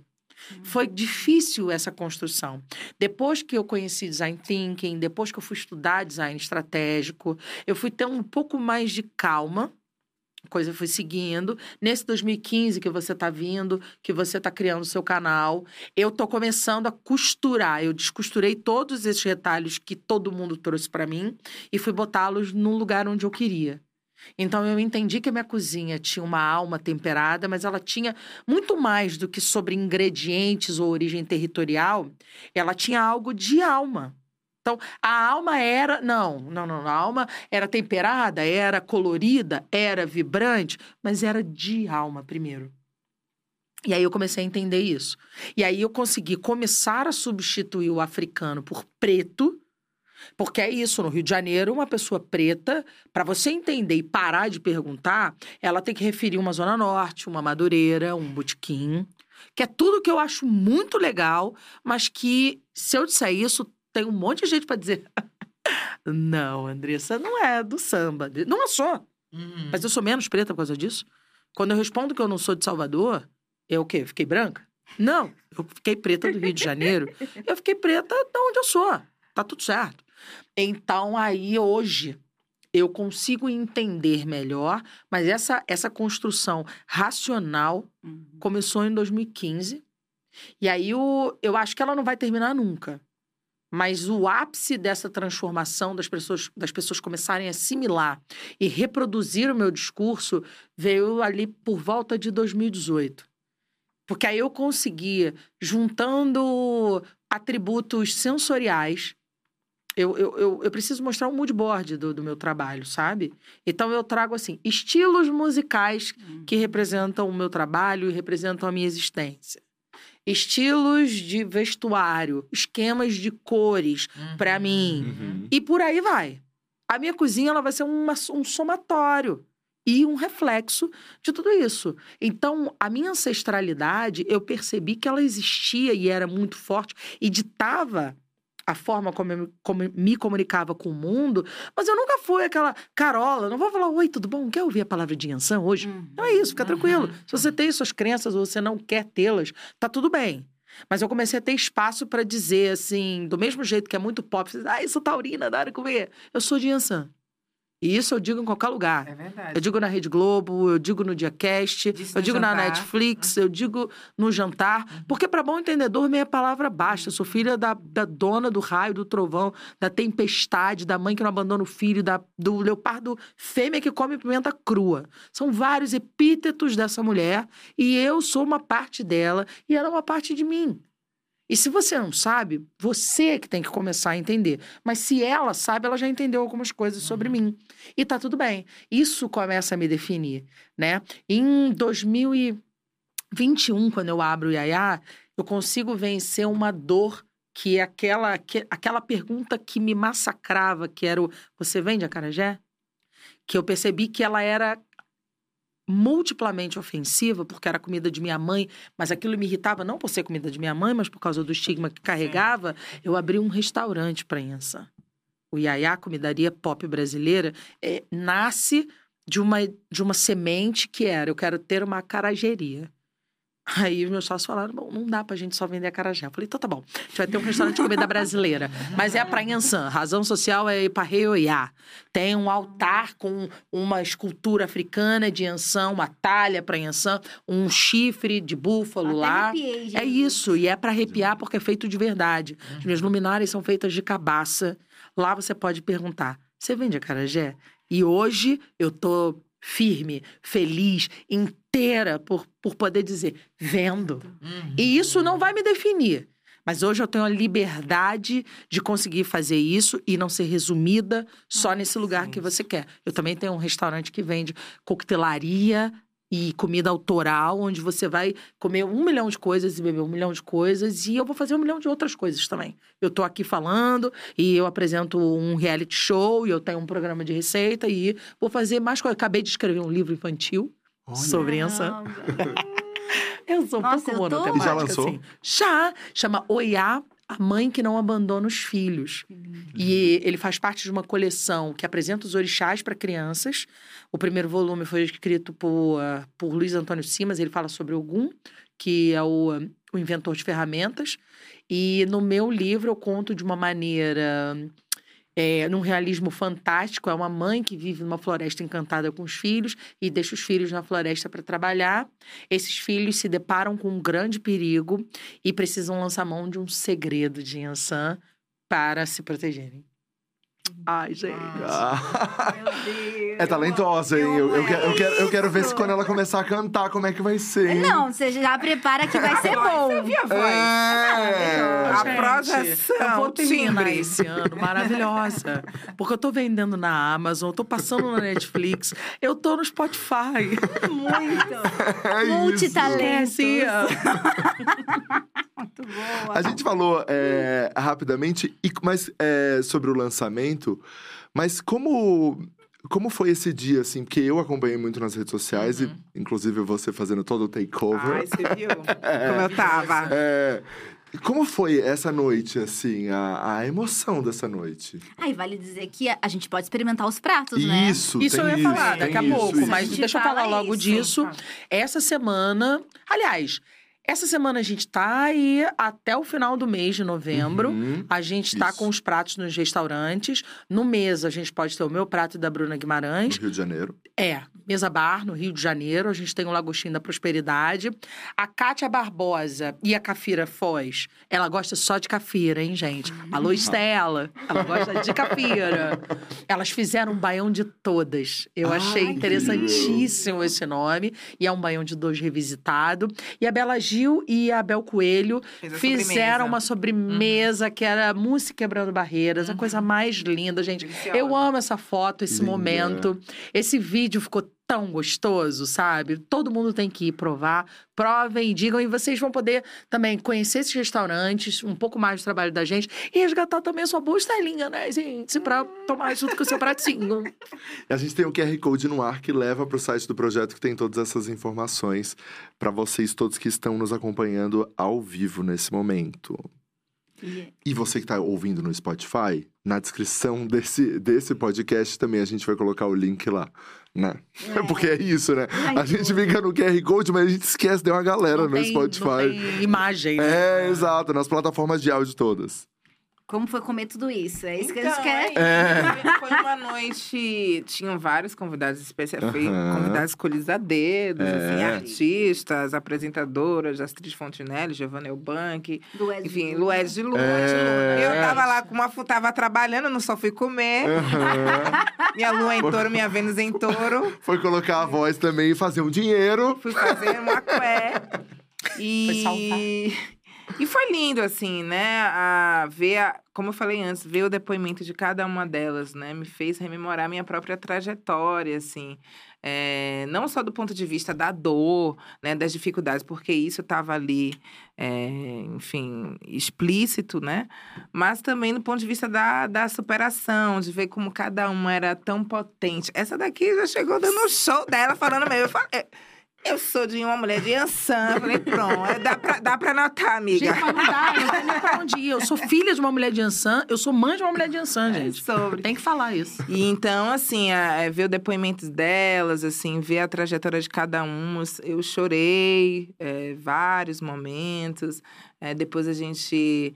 D: Foi difícil essa construção. Depois que eu conheci design thinking, depois que eu fui estudar design estratégico, eu fui ter um pouco mais de calma. A coisa foi seguindo. Nesse 2015 que você está vindo, que você está criando seu canal, eu estou começando a costurar. Eu descosturei todos esses retalhos que todo mundo trouxe para mim e fui botá-los no lugar onde eu queria. Então eu entendi que a minha cozinha tinha uma alma temperada, mas ela tinha muito mais do que sobre ingredientes ou origem territorial, ela tinha algo de alma. Então, a alma era. Não, não, não. A alma era temperada, era colorida, era vibrante, mas era de alma primeiro. E aí eu comecei a entender isso. E aí eu consegui começar a substituir o africano por preto porque é isso, no Rio de Janeiro, uma pessoa preta, para você entender e parar de perguntar, ela tem que referir uma Zona Norte, uma Madureira, um botequim, que é tudo que eu acho muito legal, mas que, se eu disser isso, tem um monte de gente para dizer. não, Andressa, não é do samba. Não sou. Uhum. Mas eu sou menos preta por causa disso. Quando eu respondo que eu não sou de Salvador, eu o quê? Fiquei branca? Não, eu fiquei preta do Rio de Janeiro. eu fiquei preta de onde eu sou. Tá tudo certo. Então, aí hoje eu consigo entender melhor, mas essa, essa construção racional uhum. começou em 2015. E aí eu, eu acho que ela não vai terminar nunca. Mas o ápice dessa transformação das pessoas, das pessoas começarem a assimilar e reproduzir o meu discurso veio ali por volta de 2018. Porque aí eu conseguia, juntando atributos sensoriais, eu, eu, eu, eu, preciso mostrar um mood board do, do meu trabalho, sabe? Então eu trago assim, estilos musicais que uhum. representam o meu trabalho e representam a minha existência. Estilos de vestuário, esquemas de cores uhum. para mim. Uhum. E por aí vai. A minha cozinha ela vai ser uma, um somatório e um reflexo de tudo isso. Então, a minha ancestralidade, eu percebi que ela existia e era muito forte e ditava a forma como eu como me comunicava com o mundo, mas eu nunca fui aquela Carola, não vou falar, oi, tudo bom? Quer ouvir a palavra de Yansan hoje? Uhum. Não é isso, fica uhum. tranquilo. Se você tem suas crenças ou você não quer tê-las, tá tudo bem. Mas eu comecei a ter espaço para dizer, assim, do mesmo jeito que é muito pop, ah, isso taurina, dá comer. Eu sou de Ansan. E isso eu digo em qualquer lugar.
C: É verdade.
D: Eu digo na Rede Globo, eu digo no Diacast,
C: Disse
D: eu digo na
C: jantar.
D: Netflix, eu digo no jantar. Porque, para bom entendedor, meia palavra basta. Eu sou filha da, da dona do raio, do trovão, da tempestade, da mãe que não abandona o filho, da, do leopardo fêmea que come pimenta crua. São vários epítetos dessa mulher e eu sou uma parte dela e ela é uma parte de mim. E se você não sabe, você que tem que começar a entender. Mas se ela sabe, ela já entendeu algumas coisas sobre mim. E tá tudo bem. Isso começa a me definir, né? Em 2021, quando eu abro o Yaya, eu consigo vencer uma dor que é aquela, que, aquela pergunta que me massacrava, que era o você vende acarajé? Que eu percebi que ela era multiplamente ofensiva, porque era comida de minha mãe, mas aquilo me irritava não por ser comida de minha mãe, mas por causa do estigma que carregava. Eu abri um restaurante para Insa. O Yaya, comidaria pop brasileira, é, nasce de uma, de uma semente que era, eu quero ter uma carageria. Aí os meus sócios falaram, bom, não dá pra gente só vender acarajé. Eu falei, então tá bom, a gente vai ter um restaurante de comida brasileira. Mas é pra Inhansã, razão social é Iparreoiá. Tem um altar com uma escultura africana de Inhansã, uma talha pra Inhansã, um chifre de búfalo
B: Até
D: lá.
B: arrepiei,
D: É
B: gente.
D: isso, e é pra arrepiar porque é feito de verdade. As minhas luminárias são feitas de cabaça. Lá você pode perguntar: você vende acarajé? E hoje eu tô firme, feliz, inteira por, por poder dizer: vendo.
C: Uhum.
D: E isso não vai me definir. Mas hoje eu tenho a liberdade de conseguir fazer isso e não ser resumida só
B: Ah,
D: nesse lugar que você quer. Eu também tenho um restaurante que vende coquetelaria e comida autoral, onde você vai comer um milhão de coisas e beber um milhão de coisas, e eu vou fazer um milhão de outras coisas também. Eu tô aqui falando, e eu apresento um reality show, e eu tenho um programa de receita, e vou fazer mais coisas. Acabei de escrever um livro infantil
A: Olha.
D: sobre essa. Eu sou um
B: Nossa,
D: pouco
B: tô-
D: monotemática,
A: E já lançou?
D: assim. Já! Chama Oiá, a mãe que não abandona os filhos. E ele faz parte de uma coleção que apresenta os orixás para crianças. O primeiro volume foi escrito por, por Luiz Antônio Simas, ele fala sobre Ogum, que é o, o inventor de ferramentas. E no meu livro eu conto de uma maneira, é, num realismo fantástico. É uma mãe que vive numa floresta encantada com os filhos e deixa os filhos na floresta para trabalhar. Esses filhos se deparam com um grande perigo e precisam lançar mão de um segredo de Yansan para se protegerem. Ai, gente.
A: Ah.
B: Meu Deus.
A: É talentosa, hein? Eu, eu, quero, eu, quero, eu quero ver se quando ela começar a cantar, como é que vai ser. hein?
B: Não, você já prepara que vai ser bom.
C: Você viu a voz?
A: É.
C: A
D: Gente,
C: projeção,
D: Eu vou terminar
C: timbre.
D: esse ano maravilhosa. Porque eu tô vendendo na Amazon, eu tô passando na Netflix, eu tô no Spotify.
B: Muito.
A: É.
D: Esquecia.
B: Muito boa.
A: A gente falou é, rapidamente, mas é, sobre o lançamento, mas como. Como foi esse dia, assim? Porque eu acompanhei muito nas redes sociais,
C: Uhum.
A: e inclusive você fazendo todo o takeover.
C: Ai, você viu como eu tava?
A: É, como foi essa noite, assim, a, a emoção dessa noite?
B: Aí vale dizer que a, a gente pode experimentar os pratos, né?
A: Isso,
D: Isso
A: tem
D: eu ia falar
A: tem
D: daqui a
A: isso,
D: pouco,
A: isso.
D: mas deixa eu
B: fala
D: falar logo
B: isso.
D: disso. Essa semana, aliás, essa semana a gente tá aí até o final do mês de novembro.
A: Uhum.
D: A gente tá
A: Isso.
D: com os pratos nos restaurantes. No mês, a gente pode ter o meu prato e da Bruna
A: No
D: Guimarães.
A: Rio de Janeiro.
D: É, Mesa Bar, no Rio de Janeiro. A gente tem o Lagostinho da Prosperidade. A Kátia Barbosa e a Cafira Foz, ela gosta só de cafira, hein, gente? Alô, Estela. Ela gosta de cafira. Elas fizeram um baião de todas. Eu
A: Ai,
D: achei interessantíssimo esse nome. E é um baião de dois revisitado. E a Bela Gil e a Bel Coelho fizeram uma
C: sobremesa.
D: sobremesa que era mousse quebrando barreiras. A coisa mais linda, gente.
C: Deliciosa.
D: Eu amo essa foto, esse
A: Linda.
D: momento. Esse vídeo ficou tão gostoso, sabe? Todo mundo tem que ir provar. Provem e digam. E vocês vão poder também conhecer esses restaurantes, um pouco mais do trabalho da gente. E resgatar também a sua boa estelinha, né, gente? Pra tomar junto com o seu pratinho.
A: A gente tem o QR Code no ar que leva para o site do projeto que tem todas essas informações para vocês todos que estão nos acompanhando ao vivo nesse momento.
B: E-
A: E você que tá ouvindo no Spotify, na descrição desse, desse podcast também a gente vai colocar o link lá, né? Porque é isso, né?
B: Ai,
A: A gente fica no QR Code, mas a gente esquece, tem uma galera
D: Não
A: no
D: tem-
A: Spotify.
D: Não tem imagem, né?
A: É, exato, nas plataformas de áudio todas.
B: Como foi comer tudo isso? É isso que a
C: Então,
B: gente quer?
C: é isso. Foi, uma noite. Tinham vários convidados especiais. Foi
A: Aham.
C: convidados escolhidos a dedos, assim,
A: É.
C: artistas, apresentadoras, Astrid Fontinelli, Giovanna Elbank,
B: Do Ed
C: enfim. Luiz de Lula.
A: É.
C: Eu tava lá com uma. Tava trabalhando, não só fui comer.
A: Aham.
C: Minha lua em touro, minha Vênus em touro.
A: Foi colocar a voz também e fazer um dinheiro.
C: Fui fazer uma cué.
D: Foi salvar.
C: E... foi lindo, assim, né? A ver, a- como eu falei antes, ver o depoimento de cada uma delas, né? Me fez rememorar minha própria trajetória, assim. É, não só do ponto de vista da dor, né? Das dificuldades, porque isso estava ali, é, enfim, explícito, né? Mas também do ponto de vista da, da superação, de ver como cada uma era tão potente. Essa daqui já chegou dando um show dela, falando mesmo. Eu falei, eu sou de uma mulher de Ansan. Falei, pronto, é, dá pra, dá pra notar, amiga.
D: Gente, mas não dá, não tem nem pra onde ir. Eu sou filha de uma mulher de Ansan, eu sou mãe de uma mulher de Ansan,
C: É
D: gente.
C: sobre.
D: Tem que falar isso.
C: E então, assim, a- é, ver o depoimento delas, assim, ver a trajetória de cada uma, eu chorei é, vários momentos. É, depois a gente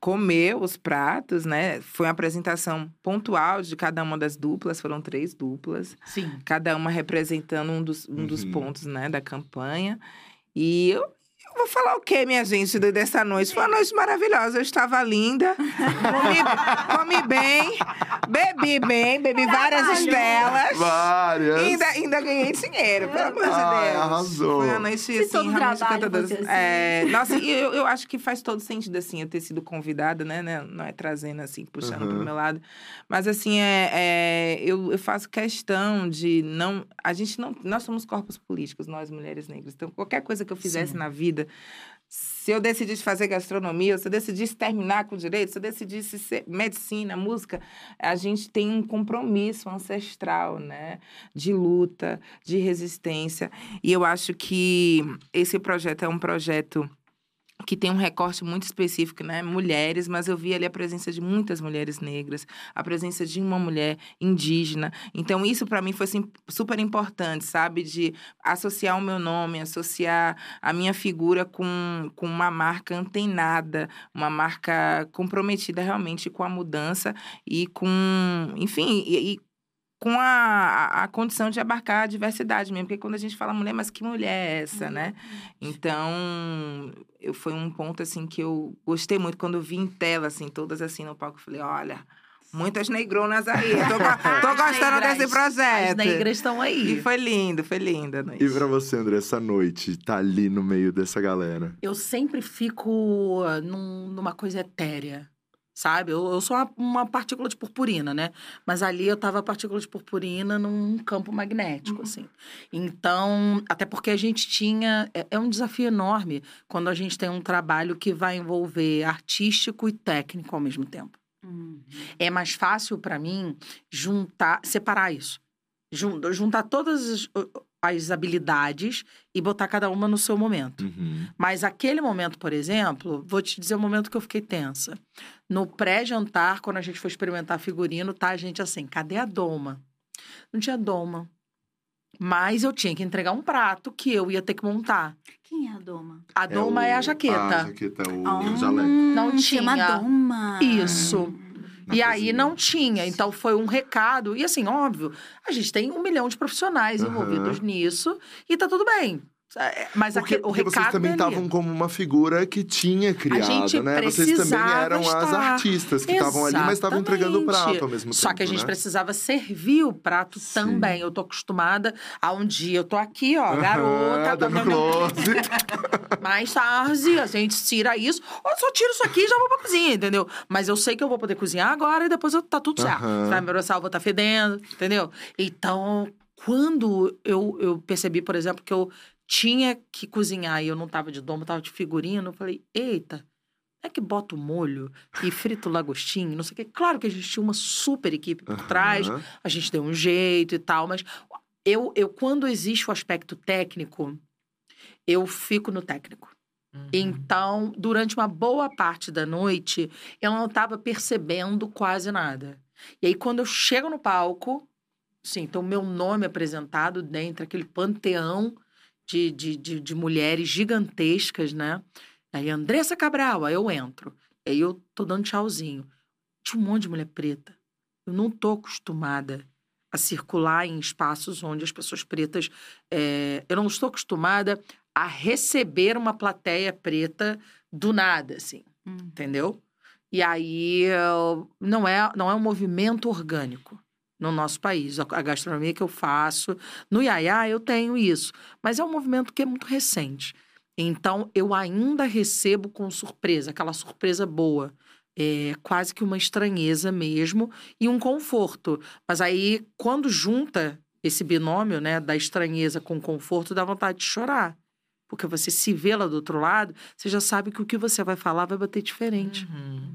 C: comeu os pratos, né? Foi uma apresentação pontual de cada uma das duplas, foram três duplas.
D: Sim.
C: cada uma representando um dos, um dos
A: Uhum.
C: pontos, né, da campanha. E eu vou falar o quê, minha gente, de- dessa noite? Foi uma noite maravilhosa. Eu estava linda, comi, comi bem, bebi bem, bebi várias estelas.
A: Várias.
C: E ainda, ainda ganhei dinheiro, pelo amor de
A: Ai,
C: Deus.
A: arrasou.
C: Foi uma noite,
B: Se
C: assim, realmente
B: fosse assim.
C: É, nossa, e eu, eu acho que faz todo sentido, assim, eu ter sido convidada, né? né, Não é trazendo, assim, puxando
A: Aham.
C: pro meu lado. Mas, assim, é, é, eu, eu faço questão de não... A gente não... Nós somos corpos políticos, nós, mulheres negras. Então, qualquer coisa que eu fizesse
D: Sim.
C: na vida... Se eu decidisse fazer gastronomia, se eu decidisse terminar com direito, se eu decidisse ser medicina, música, a gente tem um compromisso ancestral, né? De luta, de resistência. E eu acho que esse projeto é um projeto que tem um recorte muito específico, né? Mulheres, mas eu vi ali a presença de muitas mulheres negras, a presença de uma mulher indígena. Então, isso para mim foi assim, super importante, sabe? De associar o meu nome, associar a minha figura com, com uma marca antenada, uma marca comprometida realmente com a mudança e com, enfim, e, e com a, a, condição de abarcar a diversidade mesmo. Porque quando a gente fala mulher, mas que mulher é essa, né? Então, eu, foi um ponto, assim, que eu gostei muito. Quando eu vi em tela, assim, todas assim no palco, eu falei, olha... Muitas negronas aí. Tô, tô gostando
D: negras.
C: desse projeto.
D: As negras estão aí.
C: E foi lindo, foi linda a noite.
A: E pra você, André, essa noite, tá ali no meio dessa galera.
D: Eu sempre fico ah, num- numa coisa etérea, sabe? Eu, eu sou uma, uma partícula de purpurina, né? Mas ali eu tava partícula de purpurina num campo magnético, assim. Então, até porque a gente tinha... É, é um desafio enorme quando a gente tem um trabalho que vai envolver artístico e técnico ao mesmo tempo.
B: Hum.
D: É mais fácil para mim juntar, separar isso. Jun- Juntar todas as, habilidades e botar cada uma no seu momento.
A: Uhum.
D: Mas aquele momento, por exemplo, vou te dizer o momento que eu fiquei tensa. No pré-jantar, quando a gente foi experimentar figurino, tá a gente assim, cadê a doma? Não tinha doma. Mas eu tinha que entregar um prato que eu ia ter que montar.
B: Quem é a Doma?
D: A doma é,
A: o-
D: a jaqueta.
A: A jaqueta, o
B: Ah,
A: jaleco.
D: Não
B: chama
D: tinha.
B: Doma.
D: Isso.
A: Na
D: E aí não tinha, então foi um recado. E assim, óbvio, a gente tem um milhão de profissionais
A: Aham.
D: envolvidos nisso e tá tudo bem. É, Mas
A: Porque,
D: aqui, o
A: porque vocês também
D: é
A: estavam como uma figura que tinha criado, né? Vocês também eram as
D: estar.
A: artistas que estavam ali, mas estavam entregando o prato ao mesmo tempo.
D: Só que a gente
A: né?
D: precisava servir o prato
A: Sim.
D: também. Eu tô acostumada a um dia eu tô aqui, ó,
A: Aham,
D: garota,
A: dando
D: tá dando
A: close.
D: mais tarde, a gente tira isso, ou só tiro isso aqui e já vou pra cozinha, entendeu? Mas eu sei que eu vou poder cozinhar agora e depois eu, tá tudo certo.
A: Aham.
D: Você vai me abraçar, eu vou estar fedendo, entendeu? Então, quando eu, eu percebi, por exemplo, que eu tinha que cozinhar e eu não tava de domo, eu tava de figurino, eu falei, eita, é que bota o molho e frita o lagostinho, não sei o quê. Claro que a gente tinha uma super equipe por trás,
A: Aham.
D: a gente deu um jeito e tal, mas eu, eu quando existe o aspecto técnico, eu fico no técnico.
C: Uhum.
D: Então, durante uma boa parte da noite, eu não estava percebendo quase nada. E aí, quando eu chego no palco, sim, então meu nome apresentado dentro aquele panteão de, de, de, de mulheres gigantescas, né? Aí, Andressa Cabral, aí eu entro. Aí eu tô dando tchauzinho. Tinha um monte de mulher preta. Eu não tô acostumada a circular em espaços onde as pessoas pretas. é, Eu não estou acostumada a receber uma plateia preta do nada, assim,
B: Hum.
D: entendeu? E aí eu- não é, não é um movimento orgânico no nosso país. A gastronomia que eu faço, no Iaiá eu tenho isso, mas é um movimento que é muito recente. Então eu ainda recebo com surpresa, aquela surpresa boa. É quase que uma estranheza mesmo e um conforto. Mas aí, quando junta esse binômio, né, da estranheza com conforto, dá vontade de chorar. Porque você se vê lá do outro lado, você já sabe que o que você vai falar vai bater diferente
C: Uhum.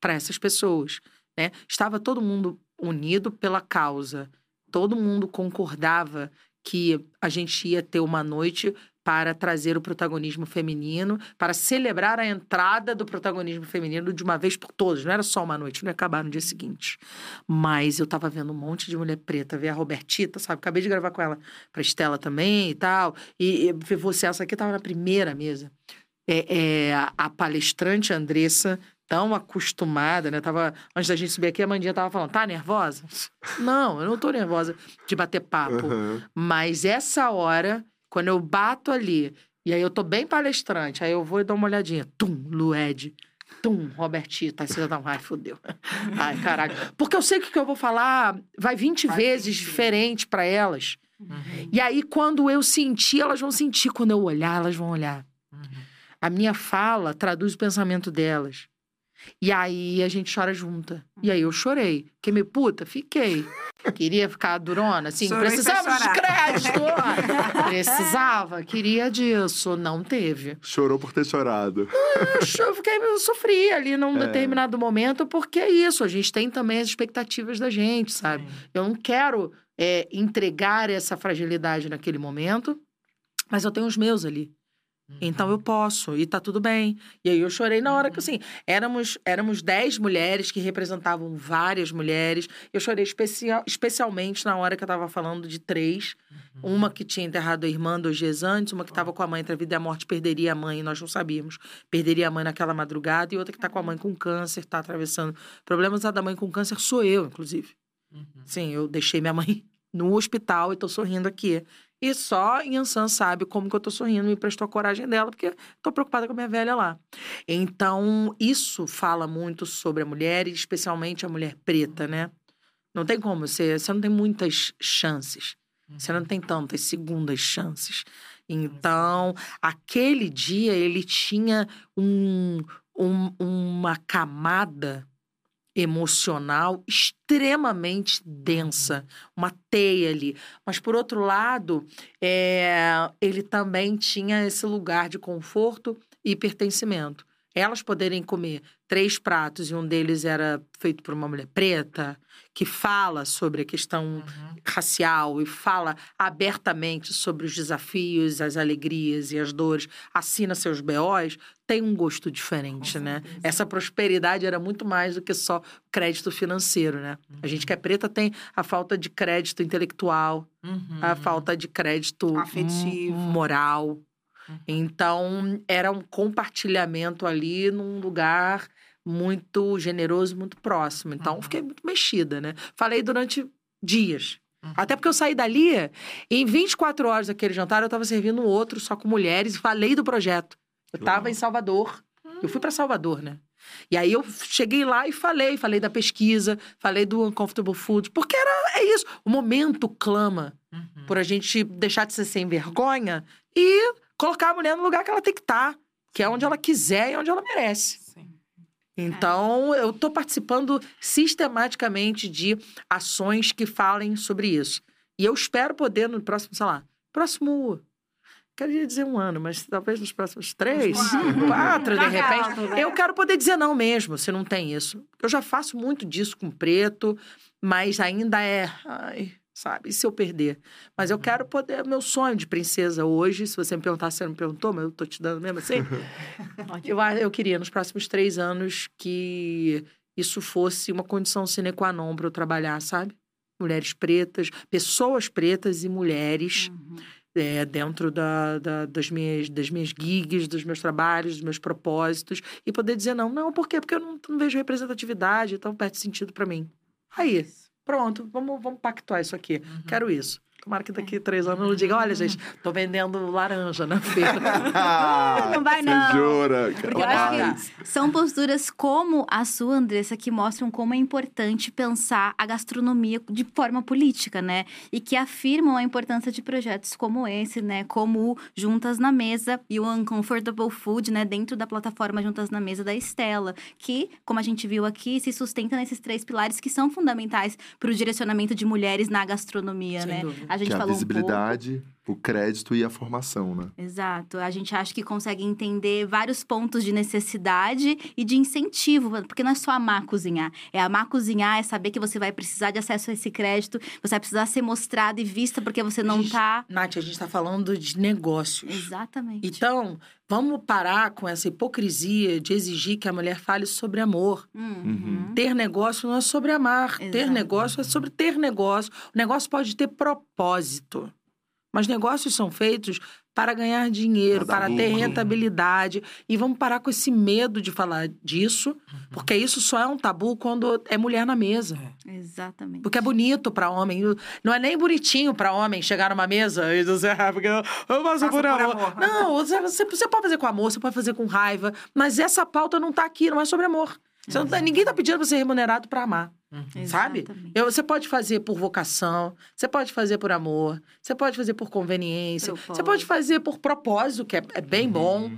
D: para essas pessoas, né? Estava todo mundo unido pela causa. Todo mundo concordava que a gente ia ter uma noite para trazer o protagonismo feminino, para celebrar a entrada do protagonismo feminino de uma vez por todas. Não era só uma noite, não ia acabar no dia seguinte. Mas eu tava vendo um monte de mulher preta, ver a Robertita, sabe? Acabei de gravar com ela pra Estela também e tal. E, e você, essa aqui tava na primeira mesa. É, é, a palestrante Andressa, tão acostumada, né? Tava, antes da gente subir aqui, a Mandinha tava falando, tá nervosa? Não, eu não tô nervosa de bater papo.
A: Aham.
D: Mas essa hora, quando eu bato ali, e aí eu tô bem palestrante, aí eu vou e dou uma olhadinha. Tum, Lued. Tum, Robertita. Aí você já dá um, ai, fodeu. Ai, caralho. Porque eu sei que o que eu vou falar vai 20
C: Faz
D: vezes
C: sentido.
D: diferente pra elas.
C: Uhum.
D: E aí, quando eu sentir, elas vão sentir. Quando eu olhar, elas vão olhar.
C: Uhum.
D: A minha fala traduz o pensamento delas. E aí a gente chora junta. E aí eu chorei. Fiquei meio puta? Fiquei. Queria ficar durona, assim.
C: Chorou foi
D: precisava de crédito. precisava, queria disso. Não teve.
A: Chorou por ter chorado.
D: Eu fiquei, eu sofri ali num
A: É.
D: determinado momento, porque é isso. A gente tem também as expectativas da gente, sabe?
C: Sim.
D: Eu não quero é, entregar essa fragilidade naquele momento, mas eu tenho os meus ali. Então eu posso, e tá tudo bem. E aí eu chorei na hora que, assim, éramos, éramos dez mulheres que representavam várias mulheres. Eu chorei especial, especialmente na hora que eu tava falando de três.
C: Uhum.
D: Uma que tinha enterrado a irmã dois dias antes, uma que tava com a mãe entre a vida e a morte, perderia a mãe, e nós não sabíamos. Perderia a mãe naquela madrugada, e outra que tá com a mãe com câncer, tá atravessando problemas. A da mãe com câncer sou eu, inclusive.
C: Uhum.
D: Sim, eu deixei minha mãe no hospital e tô sorrindo aqui. E só Yansan sabe como que eu tô sorrindo, me prestou a coragem dela, porque tô preocupada com a minha velha lá. Então, isso fala muito sobre a mulher, e especialmente a mulher preta, né? Não tem como, você, você não tem muitas chances. Você não tem tantas segundas chances. Então, aquele dia ele tinha um, um- uma camada emocional extremamente densa, uma teia ali. Mas, por outro lado, é, ele também tinha esse lugar de conforto e pertencimento. Elas poderem comer três pratos e um deles era feito por uma mulher preta, que fala sobre a questão
C: Uhum.
D: racial e fala abertamente sobre os desafios, as alegrias e as dores, assina seus BOs, tem um gosto diferente, né? Essa prosperidade era muito mais do que só crédito financeiro, né? A gente que é preta tem a falta de crédito intelectual,
C: Uhum.
D: a falta de crédito
C: Afetivo.
D: moral.
C: Uhum.
D: Então, era um compartilhamento ali num lugar muito generoso, muito próximo. Então,
C: Uhum.
D: fiquei muito mexida, né? Falei durante dias.
C: Uhum.
D: Até porque eu saí dali, em 24 horas daquele jantar, eu estava servindo um outro só com mulheres e falei do projeto. Eu estava em Salvador. Eu fui para Salvador, né? E aí eu cheguei lá e falei, falei da pesquisa, falei do Uncomfortable Food, porque era, é isso. O momento clama
C: Uhum.
D: por a gente deixar de ser sem vergonha e colocar a mulher no lugar que ela tem que estar, que é onde ela quiser e onde ela merece. Então, eu estou participando sistematicamente de ações que falem sobre isso. E eu espero poder no próximo, sei lá, próximo. Queria dizer um ano, mas talvez nos próximos três,
C: quatro.
D: quatro, de repente. Eu quero poder dizer não mesmo, se não tem isso. Eu já faço muito disso com preto, mas ainda é. Ai, sabe? E se eu perder? Mas eu quero poder, meu sonho de princesa hoje, se você me perguntar, você não me perguntou, mas eu tô te dando mesmo assim. eu, eu queria, nos próximos três anos, que isso fosse uma condição sine qua non para eu trabalhar, sabe? Mulheres pretas, pessoas pretas e mulheres
B: Uhum.
D: é, dentro da, da- das, minhas, das minhas gigs, dos meus trabalhos, dos meus propósitos, e poder dizer não. Não, por quê? Porque eu não, não vejo representatividade, então perde sentido para mim. Aí, pronto, vamos, vamos pactuar isso aqui.
C: Uhum.
D: Quero isso. Tomara que daqui a três anos eu não diga, olha, gente, tô vendendo laranja na feira.
B: Não vai,
A: Você
B: não.
A: jura?
B: Porque eu acho que são posturas como a sua, Andressa, que mostram como é importante pensar a gastronomia de forma política, né? E que afirmam a importância de projetos como esse, né? Como o Juntas na Mesa e o Uncomfortable Food, né? Dentro da plataforma Juntas na Mesa da Estela, que, como a gente viu aqui, se sustenta nesses três pilares que são fundamentais para o direcionamento de mulheres na gastronomia,
D: Sem
B: né?
D: dúvida.
B: A gente
A: Que é a
B: falou um pouco
A: visibilidade, o crédito e a formação, né?
B: Exato. A gente acha que consegue entender vários pontos de necessidade e de incentivo, porque não é só amar cozinhar. É amar cozinhar, é saber que você vai precisar de acesso a esse crédito, você vai precisar ser mostrada e vista porque você não
D: Gente,
B: tá.
D: Nath, a gente tá falando de negócios.
B: Exatamente.
D: Então, vamos parar com essa hipocrisia de exigir que a mulher fale sobre amor.
B: Uhum.
D: Ter negócio não é sobre amar. Ter negócio é sobre ter negócio. O negócio pode ter propósito. Mas negócios são feitos para ganhar dinheiro,
A: Para
D: para ter rentabilidade. E vamos parar com esse medo de falar disso, porque isso só é um tabu quando é mulher na mesa.
B: Exatamente.
D: Porque é bonito pra homem. Não é nem bonitinho pra homem chegar numa mesa e dizer, ah, porque eu faço
C: Faça
D: por
C: por
D: amor.
C: amor.
D: Não, você, pode fazer com amor, você pode fazer com raiva. Mas essa pauta não tá aqui, não é sobre amor. Você não tá- ninguém tá pedindo pra ser remunerado pra amar. Sabe?
B: Exatamente.
D: Eu- você pode fazer por vocação, você pode fazer por amor, você pode fazer por conveniência, você pode fazer por propósito, que é, é bem bom.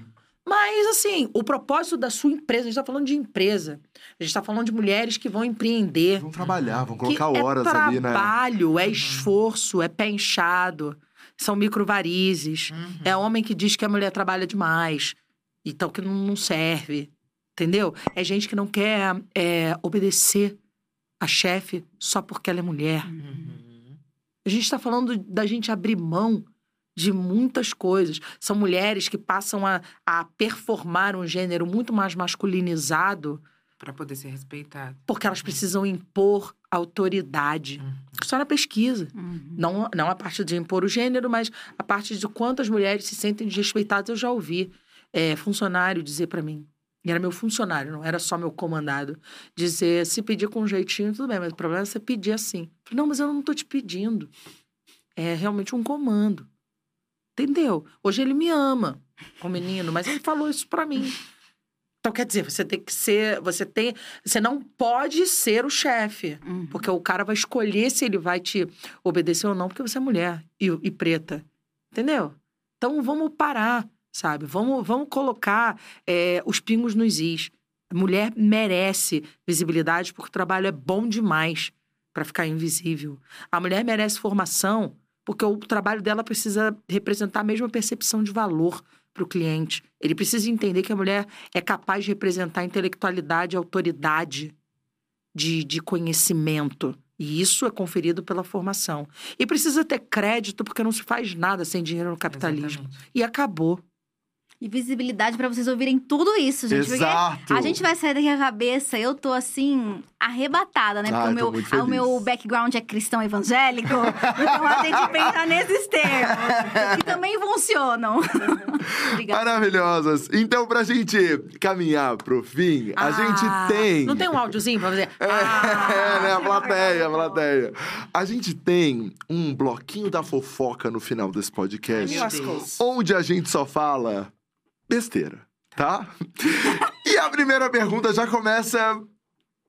D: Mas, assim, o propósito da sua empresa, a gente tá falando de empresa. A gente tá falando de mulheres que vão empreender.
A: Vão trabalhar, vão colocar horas
D: é
A: ali, né?
D: trabalho, é esforço, é pé inchado, são microvarizes.
C: Uhum.
D: É homem que diz que a mulher trabalha demais, então que não, não serve. Entendeu? É gente que não quer é, obedecer a chefe só porque ela é mulher.
C: Uhum.
D: A gente está falando da gente abrir mão de muitas coisas. São mulheres que passam a, a performar um gênero muito mais masculinizado
C: Pra poder ser respeitado.
D: porque elas precisam impor autoridade.
C: Uhum.
D: Só na pesquisa.
B: Uhum.
D: Não, não a parte de impor o gênero, mas a parte de quantas mulheres se sentem desrespeitadas. Eu já ouvi é, funcionário dizer pra mim. E era meu funcionário, não era só meu comandado. Dizer, se pedir com um jeitinho, tudo bem, mas o problema é você pedir assim. Falei, não, mas eu não tô te pedindo. É realmente um comando. Entendeu? Hoje ele me ama, o menino, mas ele falou isso pra mim. Então, quer dizer, você tem que ser. Você tem. Você não pode ser o chefe.
B: Uhum.
D: Porque o cara vai escolher se ele vai te obedecer ou não, porque você é mulher e, e preta. Entendeu? Então vamos parar, sabe? Vamos, vamos colocar é, os pingos nos is. A mulher merece visibilidade porque o trabalho é bom demais para ficar invisível. A mulher merece formação porque o trabalho dela precisa representar a mesma percepção de valor para o cliente. Ele precisa entender que a mulher é capaz de representar intelectualidade, autoridade de, de conhecimento. E isso é conferido pela formação. E precisa ter crédito, porque não se faz nada sem dinheiro no capitalismo.
C: Exatamente.
D: E acabou.
B: E visibilidade pra vocês ouvirem tudo isso, gente. porque
A: Exato.
B: A gente vai sair daqui a cabeça, eu tô assim, arrebatada, né? Porque
A: Ah,
B: o, meu, o meu background é cristão evangélico, então a gente pensa nesses termos, que também funcionam. Obrigada.
A: Maravilhosas. Então, pra gente caminhar pro fim, a
D: Ah,
A: gente tem.
D: Não tem um áudiozinho pra fazer?
A: É,
D: Ah,
A: né? A plateia, a plateia. A gente tem um bloquinho da fofoca no final desse podcast, onde a gente só fala besteira, tá? e a primeira pergunta já começa.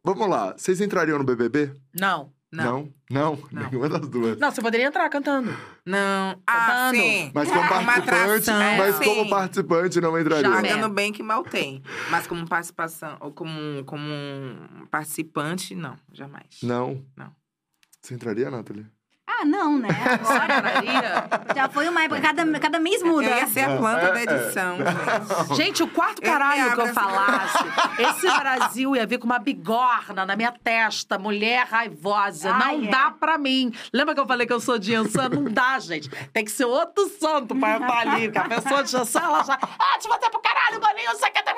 A: Vamos lá, vocês entrariam no BBB?
D: Não.
C: Não.
A: Não?
C: Não.
A: Nenhuma das duas.
D: Não, você poderia entrar cantando.
C: Não. Ah,
D: Cantando.
C: sim.
A: Mas como participante,
C: atração,
A: mas
C: sim.
A: como participante não entraria.
D: Já,
C: Pagando bem que mal tem. Mas como participação, ou como, como participante, não, jamais.
A: Não?
C: Não.
A: Você entraria, Nathalie?
B: Separar? Não, né? Agora já foi uma época, cada, cada mês
C: Eu
B: muda.
C: ia ser a planta da edição, gente.
D: Gente, o quarto
C: Eu
D: caralho que eu falasse, esse Brasil ia vir com uma bigorna na minha testa, mulher raivosa.
B: Ai,
D: não
B: é.
D: dá pra mim. Lembra que eu falei que eu sou de Ansan? Não dá, gente. Tem que ser outro santo pra entrar ali. Porque a pessoa de Ansan, ela já... Ah, te bater pro caralho, bolinho, você quer ter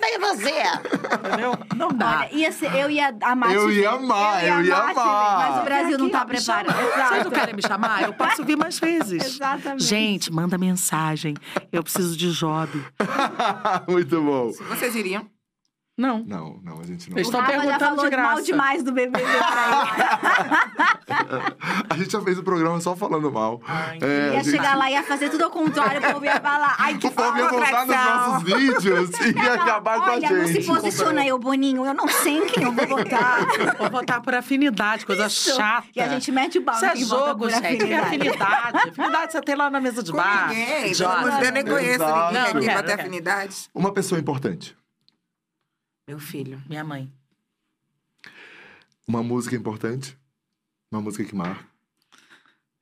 D: nem você. Entendeu? Não dá.
B: Olha, ia ser, eu ia amar
A: Eu ia amar, eu ia amar.
B: Mas o Brasil não tá
D: chama.
B: preparado.
D: Vocês não
B: Exato.
D: querem me chamar? Eu posso vir mais vezes.
B: Exatamente.
D: Gente, manda mensagem. Eu preciso de job.
A: Muito bom.
C: Vocês iriam?
D: Não.
A: Não, não, a gente não.
D: Eles
B: O
D: estão perguntando de graça.
B: mal demais do BBB.
A: A gente já fez o programa só falando mal. É, a
B: ia
A: gente-
B: chegar lá e ia fazer tudo ao contrário, o povo ia falar. Ai, que
A: O povo ia voltar nos nossos vídeos e ia acabar com a
B: Olha, não se
A: gente.
B: posiciona aí, ô Boninho. Eu não sei em quem eu vou votar.
D: Vou votar por afinidade, coisa
B: Isso.
D: chata.
B: E a gente mete o pau
D: Isso
B: em
D: é jogo, gente. Que
B: afinidade.
D: afinidade. Afinidade você tem lá na mesa de
C: Com
D: bar.
C: ninguém. Pelo amor de Deus, eu nem conheço ninguém aqui pra ter afinidade.
A: Uma pessoa importante.
C: Meu filho.
D: Minha mãe.
A: Uma música importante. Uma música que marca.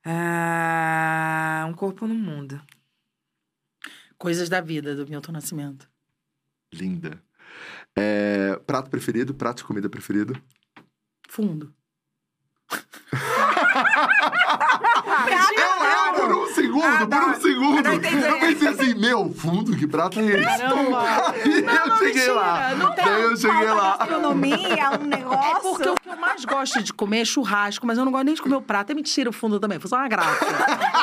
C: Ah, um corpo no mundo.
D: Coisas da vida, do Milton Nascimento.
A: Linda. É, prato preferido, prato de comida preferido.
D: Fundo.
A: Eu, por um segundo,
C: Ah,
A: por
C: tá.
A: um segundo.
C: Eu não.
A: Eu pensei assim, meu, fundo, que prato é esse?
D: Caramba!
A: Aí eu cheguei lá.
D: não tem
A: Daí eu cheguei lá.
B: Gastronomia, um negócio.
D: É porque o que eu mais gosto de comer é churrasco, mas eu não gosto nem de comer o prato. É mentira o fundo também, foi só uma graça.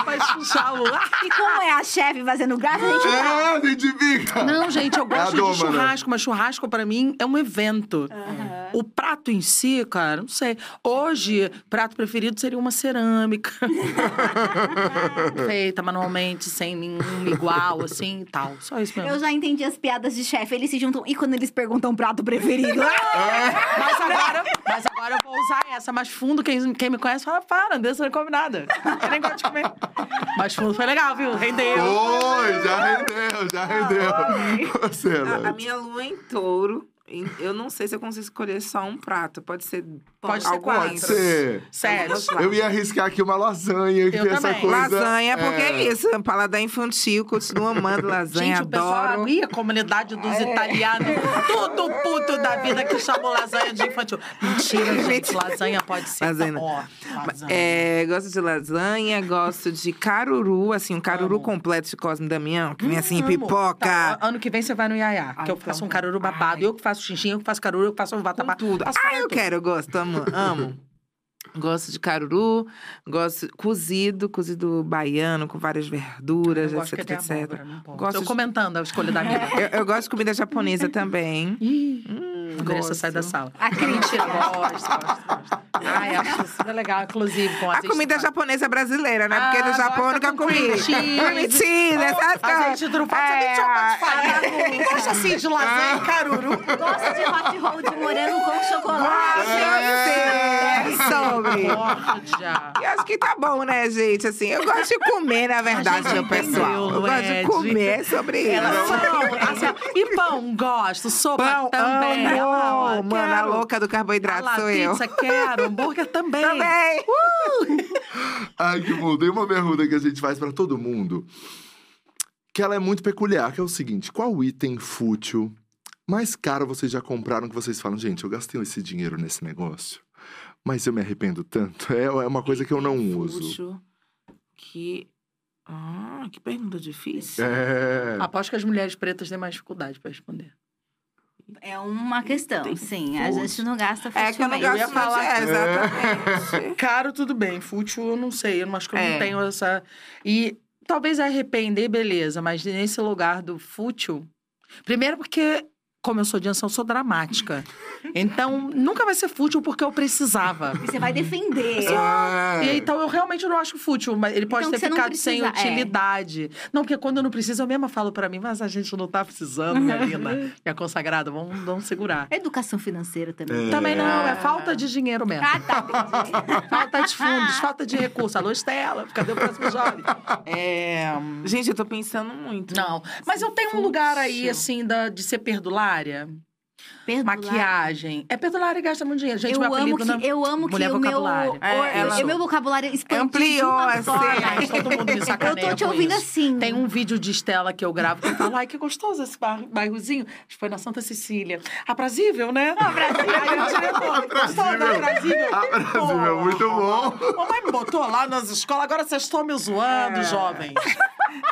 D: Mas puxar o...
B: E como é a chefe fazendo graça, a gente
A: É, a gente fica.
D: Não, gente, eu gosto
A: É doma,
D: de churrasco, mas churrasco pra mim é um evento. O prato em si, cara, não sei. Hoje, prato preferido seria uma cerâmica. Feita manualmente, sem nenhum igual, assim e tal. Só isso mesmo.
B: Eu já entendi as piadas de chefe. Eles se juntam. E quando eles perguntam prato preferido?
D: Mas agora, mas agora eu vou usar essa. Mais fundo, quem, quem me conhece fala, para, Andressa não come nada. Eu nem gosto de comer. Mais fundo foi legal, viu? Rendeu.
A: Oi, já rendeu, já rendeu. Você,
C: A, a minha lua em touro. Eu não sei se eu consigo escolher só um prato. Pode ser.
D: Pode ser
C: algum.
A: Pode ser.
D: Sério.
A: Eu ia arriscar aqui uma lasanha, que
D: Eu
A: tem essa
D: também.
A: coisa.
C: Lasanha, porque é isso. Paladar infantil, continuo amando lasanha,
D: Gente, o pessoal
C: adoro.
D: ali, a comunidade dos italianos, tudo puto da vida que chamou lasanha de infantil. Mentira, gente. Lasanha pode ser.
C: Lasanha.
D: Ó, lasanha.
C: É, gosto de lasanha, gosto de caruru, assim, um caruru
D: Amo.
C: completo de Cosme Damião, que vem assim,
D: Amo.
C: pipoca.
D: Tá, ano que vem você vai no Iaiá,
C: Ai,
D: que eu
C: então
D: faço um
C: tá.
D: caruru babado.
C: Ai.
D: Eu que faço xixi, eu faço caruru, eu faço um vatapá.
C: tudo.
D: Faço
C: Ah, eu
D: tudo.
C: quero, eu gosto, amo. amo. Gosto de caruru, gosto cozido, cozido baiano, com várias verduras, etc, etc.
D: abóbora.
C: Gosto
D: Tô
C: de-
D: comentando a escolha da amiga.
C: Eu, eu gosto de comida japonesa também. Hum,
D: Andressa
C: gosto.
D: sai da sala.
B: A
D: Mentira, gosto, gosto, gosto. Ai, acho super legal, inclusive, com
C: A comida
D: de
C: japonesa brasileira, né? Porque
D: Ah,
C: no Japão eu
D: gosta
C: nunca
D: com
C: comi. Mentira, essas coisas.
D: Azeite de trufado, você nem tinha pode falar. Gosta assim de lasanha e caruru.
B: Gosta de hot roll de morango com chocolate.
C: É, sobre.
D: Cordia.
C: E acho que tá bom, né, gente? Assim, eu gosto de comer, na verdade,
D: gente
C: meu pessoal. Eu gosto de comer sobre isso.
D: Pão, assim, e pão, gosto. Sopa
C: Pão,
D: também.
C: Amo.
D: Ela, ó,
C: Mano, a
D: quero.
C: louca do carboidrato
D: lá,
C: sou eu.
D: pizza, quero. Hambúrguer também.
C: Também.
A: Ai, que bom. Tem uma pergunta que a gente faz pra todo mundo. Que ela é muito peculiar, que é o seguinte. Qual item fútil mais caro vocês já compraram que vocês falam, gente, eu gastei esse dinheiro nesse negócio, mas eu me arrependo tanto. É, é uma coisa que eu não uso.
C: Fútil Que. Ah, que pergunta difícil.
A: É.
D: Aposto que as mulheres pretas têm mais dificuldade pra responder.
B: É uma questão,
C: Tem
B: sim. A gente não gasta
C: É que eu não.
D: Eu
C: gasto muito.
D: falar-
C: É, exatamente.
D: Caro, tudo bem. Fútil, eu não sei. Eu acho que eu
C: É.
D: não tenho essa. E talvez arrepender, beleza, mas nesse lugar do fútil. Primeiro, porque, como eu sou de ação, eu sou dramática. Então, nunca vai ser fútil porque eu precisava.
B: E você vai defender.
A: É.
D: E então eu realmente não acho fútil, mas ele pode
B: Então,
D: ter ficado sem
B: é.
D: utilidade. Não, porque quando eu não preciso, eu mesma falo pra mim, mas a gente não tá precisando, minha linda. Minha consagrada, vamos, vamos segurar.
B: Educação financeira também.
A: É.
D: Também não, é falta de dinheiro mesmo.
B: Ah, tá.
D: Falta de fundos, falta de recurso. Alô, Estela, cadê o próximo jovem? É...
C: Gente, eu tô pensando muito.
D: Não, mas eu tenho um lugar aí, assim, da, de ser perdulária.
B: Perdulária.
D: Maquiagem. É perdulária e gasta muito dinheiro. Gente,
B: eu,
D: meu
B: amo
D: apelido
B: que,
D: não...
B: eu amo que o meu,
C: É, ela-
B: o meu vocabulário expandiu
C: Ampliou, assim.
B: forma.
D: Todo mundo me
B: Eu tô te ouvindo
D: isso.
B: assim.
D: Tem um vídeo de Estela que eu gravo que eu falo, ai, que gostoso esse bairro- bairrozinho. Acho que foi na Santa Cecília. Aprazível, né? Aprazível. Aí eu tirei, pô, gostou da Aprazível?
A: Aprazível,
D: Pô,
A: muito bom.
D: Mamãe me botou lá nas escolas, agora vocês estão me zoando,
C: É.
D: jovens.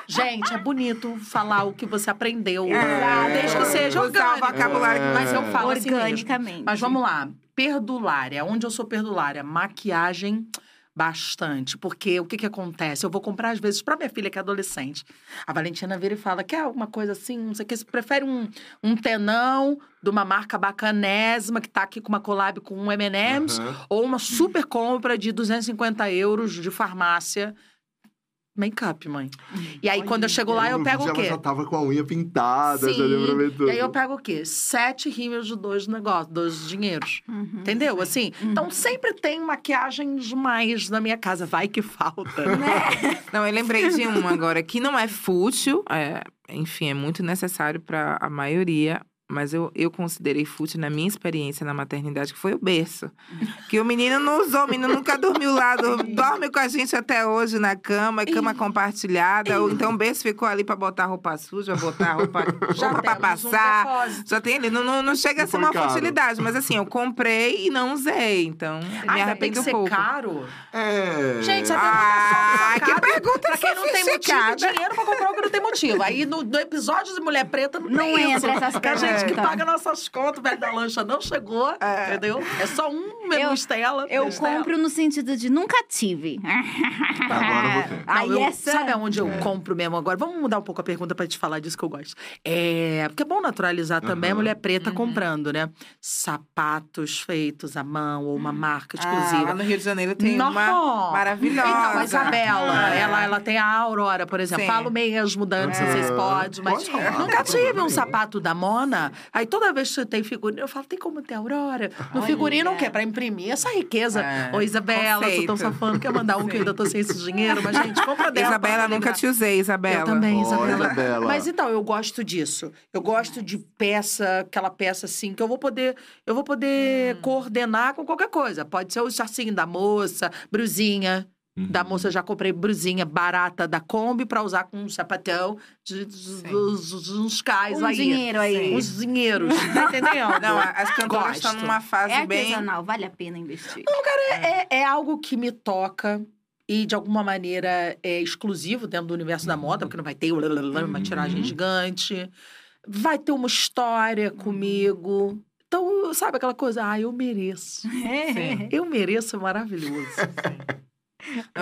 D: Gente, é bonito falar o que você aprendeu.
C: É.
D: Desde que seja
C: Usar o vocabulário que
D: Mas eu falo assim mesmo.
B: Organicamente.
D: Mas vamos lá. Perdulária. Onde eu sou perdulária? Maquiagem bastante. Porque o que que acontece? Eu vou comprar, às vezes, pra minha filha, que é adolescente. A Valentina vira e fala: quer alguma coisa assim? Não sei o que. Você prefere um, um tenão de uma marca bacanésima que tá aqui com uma collab com um M&M's?
A: Aham.
D: Ou uma super compra de 250 euros de farmácia. Make-up, mãe. E aí, quando eu chego lá, eu
A: No
D: pego o quê?
A: Ela já tava com a unha pintada, já deu pra ver tudo.
D: E aí eu pego o quê? Sete rímels de dois negócios, dois dinheiros.
B: Uhum.
D: Entendeu? Assim, então sempre tem maquiagens mais na minha casa. Vai que falta.
C: Não, eu lembrei de uma agora que não é fútil, é, enfim, é muito necessário para a maioria, mas eu, eu considerei fútil na minha experiência na maternidade, que foi o berço. Que o menino não usou, o menino nunca dormiu lá, do- dorme com a gente até hoje na cama, cama compartilhada, ou então o berço ficou ali para botar roupa suja, botar roupa, roupa para
D: um
C: passar.
D: depósito.
C: Já tem ali, não, não, não chega a
A: Não
C: ser
A: foi
C: uma
A: caro.
C: futilidade, mas assim, eu comprei e não usei, então me
D: Ai, ainda tem
C: arrependo um
D: ser
C: pouco.
D: caro.
A: É.
D: Gente, sabe
C: Ah,
D: ah,
C: que pergunta
D: Pra quem não tem motivo, dinheiro pra comprar o que não tem motivo. Aí no, no episódio de Mulher Preta não,
B: Não
D: tem isso.
B: entra essas
D: a gente que
B: perguntas.
D: paga nossas contas, o velho da lancha não chegou, entendeu? É só um
B: Eu-
D: mesmo Estela.
B: Eu
D: Estela.
B: compro no sentido de nunca tive.
A: Agora eu vou ter.
D: Não,
B: Aí
D: eu-
B: essa...
D: Sabe aonde eu compro mesmo agora? Vamos mudar um pouco a pergunta pra te falar disso que eu gosto. É, porque é bom naturalizar também a mulher
C: Uhum.
D: preta comprando, né? Sapatos feitos à mão ou uma marca
C: Ah, lá
D: exclusiva.
C: no Rio de Janeiro tem
D: Não.
C: uma maravilhosa.
D: Então, a Isabela,
C: É.
D: ela, ela tem a Aurora, por exemplo.
C: Sim.
D: Falo mesmo, Dani, se
A: É.
D: vocês podem, mas
A: Pode
D: nunca tive um sapato da Mona. Aí toda vez que tem figurino, eu falo, tem como ter Aurora? No figurino, o quê? Pra imprimir essa riqueza.
C: É.
D: Ô, Isabela, sou tão
C: Conceito.
D: safando, quer mandar um que eu ainda tô sem esse dinheiro, mas, gente, compra dela.
C: Isabela, nunca te usei, Isabela.
D: Eu também, Isabela.
A: Isabela.
D: Mas então, eu gosto disso. Eu gosto de peça, aquela peça assim, que eu vou poder, eu vou poder
C: Hum.
D: coordenar com qualquer coisa. Pode ser o chacinho da moça, brusinha. Da
A: Uhum.
D: moça, eu já comprei brusinha barata da Kombi pra usar com um sapatão de, de-
C: Sim.
D: uns cais
B: Um
D: aí.
B: dinheiro aí.
C: Sim.
D: Uns dinheiros. Tá entendendo?
C: Não, as cantoras estão numa fase
B: É
C: bem.
B: artesanal, vale a pena investir.
D: É, é algo que me toca e, de alguma maneira, é exclusivo dentro do universo da moda, porque não vai ter uma tiragem
A: Uhum.
D: gigante. Vai ter uma história comigo. Então, sabe aquela coisa? Ah, eu mereço.
C: Sim.
D: Eu mereço, é maravilhoso.
C: Não,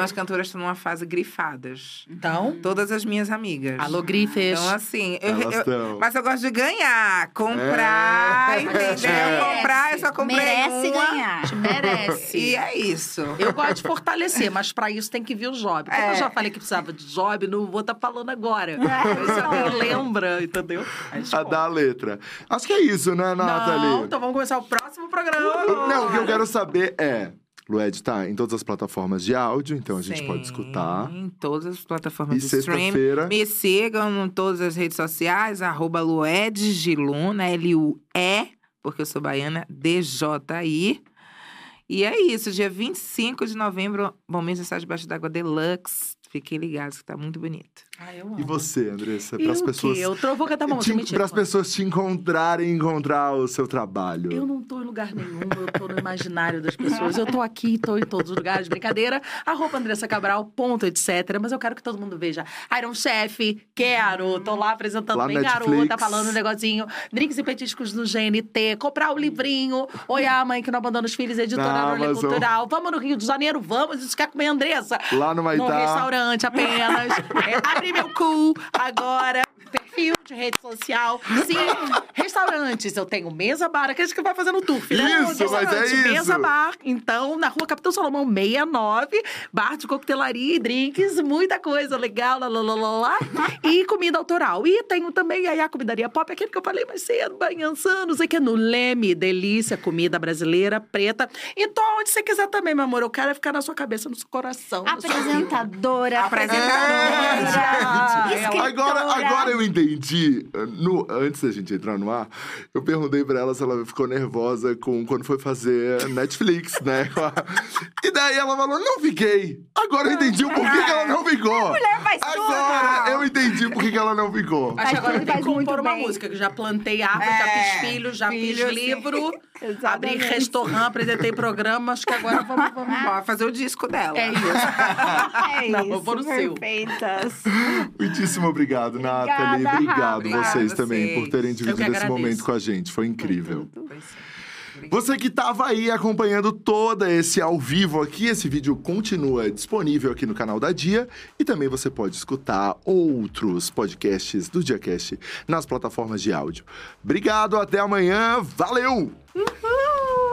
C: as cantoras estão numa fase grifadas.
D: Então,
C: Todas as minhas amigas.
D: alô, grifes.
C: Então, assim, eu,
A: Elas
C: eu- mas eu gosto de ganhar, comprar,
A: É.
C: entendeu?
D: Merece.
C: Comprar, eu só comprei
B: Merece
C: uma.
B: ganhar.
D: Merece.
C: E é isso.
D: Eu gosto de fortalecer, mas pra isso tem que vir o job. Como
C: É.
D: eu já falei que precisava de job, não vou estar falando agora. Mas alguém lembra, entendeu?
A: A
D: escolhe.
A: da letra. Acho que é isso, né, Nathalie?
D: Não, então vamos começar o próximo programa.
A: Não, o que eu quero saber é. Lued tá em todas as plataformas de áudio, então a gente
C: Sim,
A: pode escutar.
C: Em todas as plataformas
A: E
C: de streaming.
A: sexta-feira.
C: Me sigam em todas as redes sociais, arroba Luedgiluna, L-U-E, porque eu sou baiana, D-J-I. E é isso, dia 25 de novembro, Bom Mês está debaixo d'água Deluxe. Fiquem ligados que tá muito bonito.
D: Ai, eu amo.
A: E você, Andressa? Para as pessoas.
D: quê? Eu vou cantar uma música.
A: Para as pessoas te encontrarem e encontrar o seu trabalho.
D: Eu não tô em lugar nenhum, eu tô no imaginário das pessoas. Eu tô aqui, tô em todos os lugares, brincadeira. Arroba Andressa Cabral, ponto, etc. Mas eu quero que todo mundo veja. Iron Chef, quero. Tô lá apresentando
A: Lá
D: bem
A: na
D: garota,
A: Netflix.
D: falando um negocinho. Drinks e petiscos no GNT, comprar o livrinho. Oi, a mãe que não abandona os filhos, editora
A: Na.
D: Cultural. Vamos no Rio de Janeiro, vamos. Isso quer comer Andressa.
A: Lá no
D: No
A: Maitá.
D: restaurante apenas. É, meu cu agora. Perfil de rede social. Sim, restaurantes. Eu tenho mesa bar. Aqueles que vai fazendo tour, filha.
A: Isso, mas é
D: Restaurante,
A: isso.
D: Mesa bar. Então, na rua Capitão Salomão 69. Bar de coquetelaria e drinks. Muita coisa legal. Lá, lá, lá, lá, lá. E comida autoral. E tenho também aí a comidaria pop. Aquele que eu falei mais cedo. Banhançã, não sei o que. No Leme. Delícia. Comida brasileira, preta. Então, onde você quiser também, meu amor. Eu quero é ficar na sua cabeça, no seu coração.
B: Apresentadora.
C: Apresentadora.
A: É. Agora, agora eu entendi. entendi, no, antes da gente entrar no ar, eu perguntei pra ela se ela ficou nervosa com quando foi fazer Netflix, né? E daí ela falou, não fiquei. Agora eu entendi o porquê que ela não ficou.
B: mulher faz tudo.
A: Agora eu entendi por que que ela não ficou.
D: Acho que agora tem que compor uma música, que já plantei árvore, já
C: É,
D: fiz filhos, já
C: filho,
D: fiz livro, abri restaurante, apresentei programa, acho que agora vamos, vamos
C: fazer o disco dela.
D: É isso.
B: É
D: Não,
B: isso,
D: eu vou no seu.
B: perfeitas.
A: Muitíssimo obrigado,
B: Obrigada,
A: Obrigado
B: Rafa.
A: vocês
C: Obrigada
A: também por terem dividido esse momento com a gente. Foi incrível. Você que estava aí acompanhando todo esse ao vivo aqui, esse vídeo continua disponível aqui no canal da Dia e também você pode escutar outros podcasts do Diacast nas plataformas de áudio. Obrigado, até amanhã, valeu!
B: Uhul!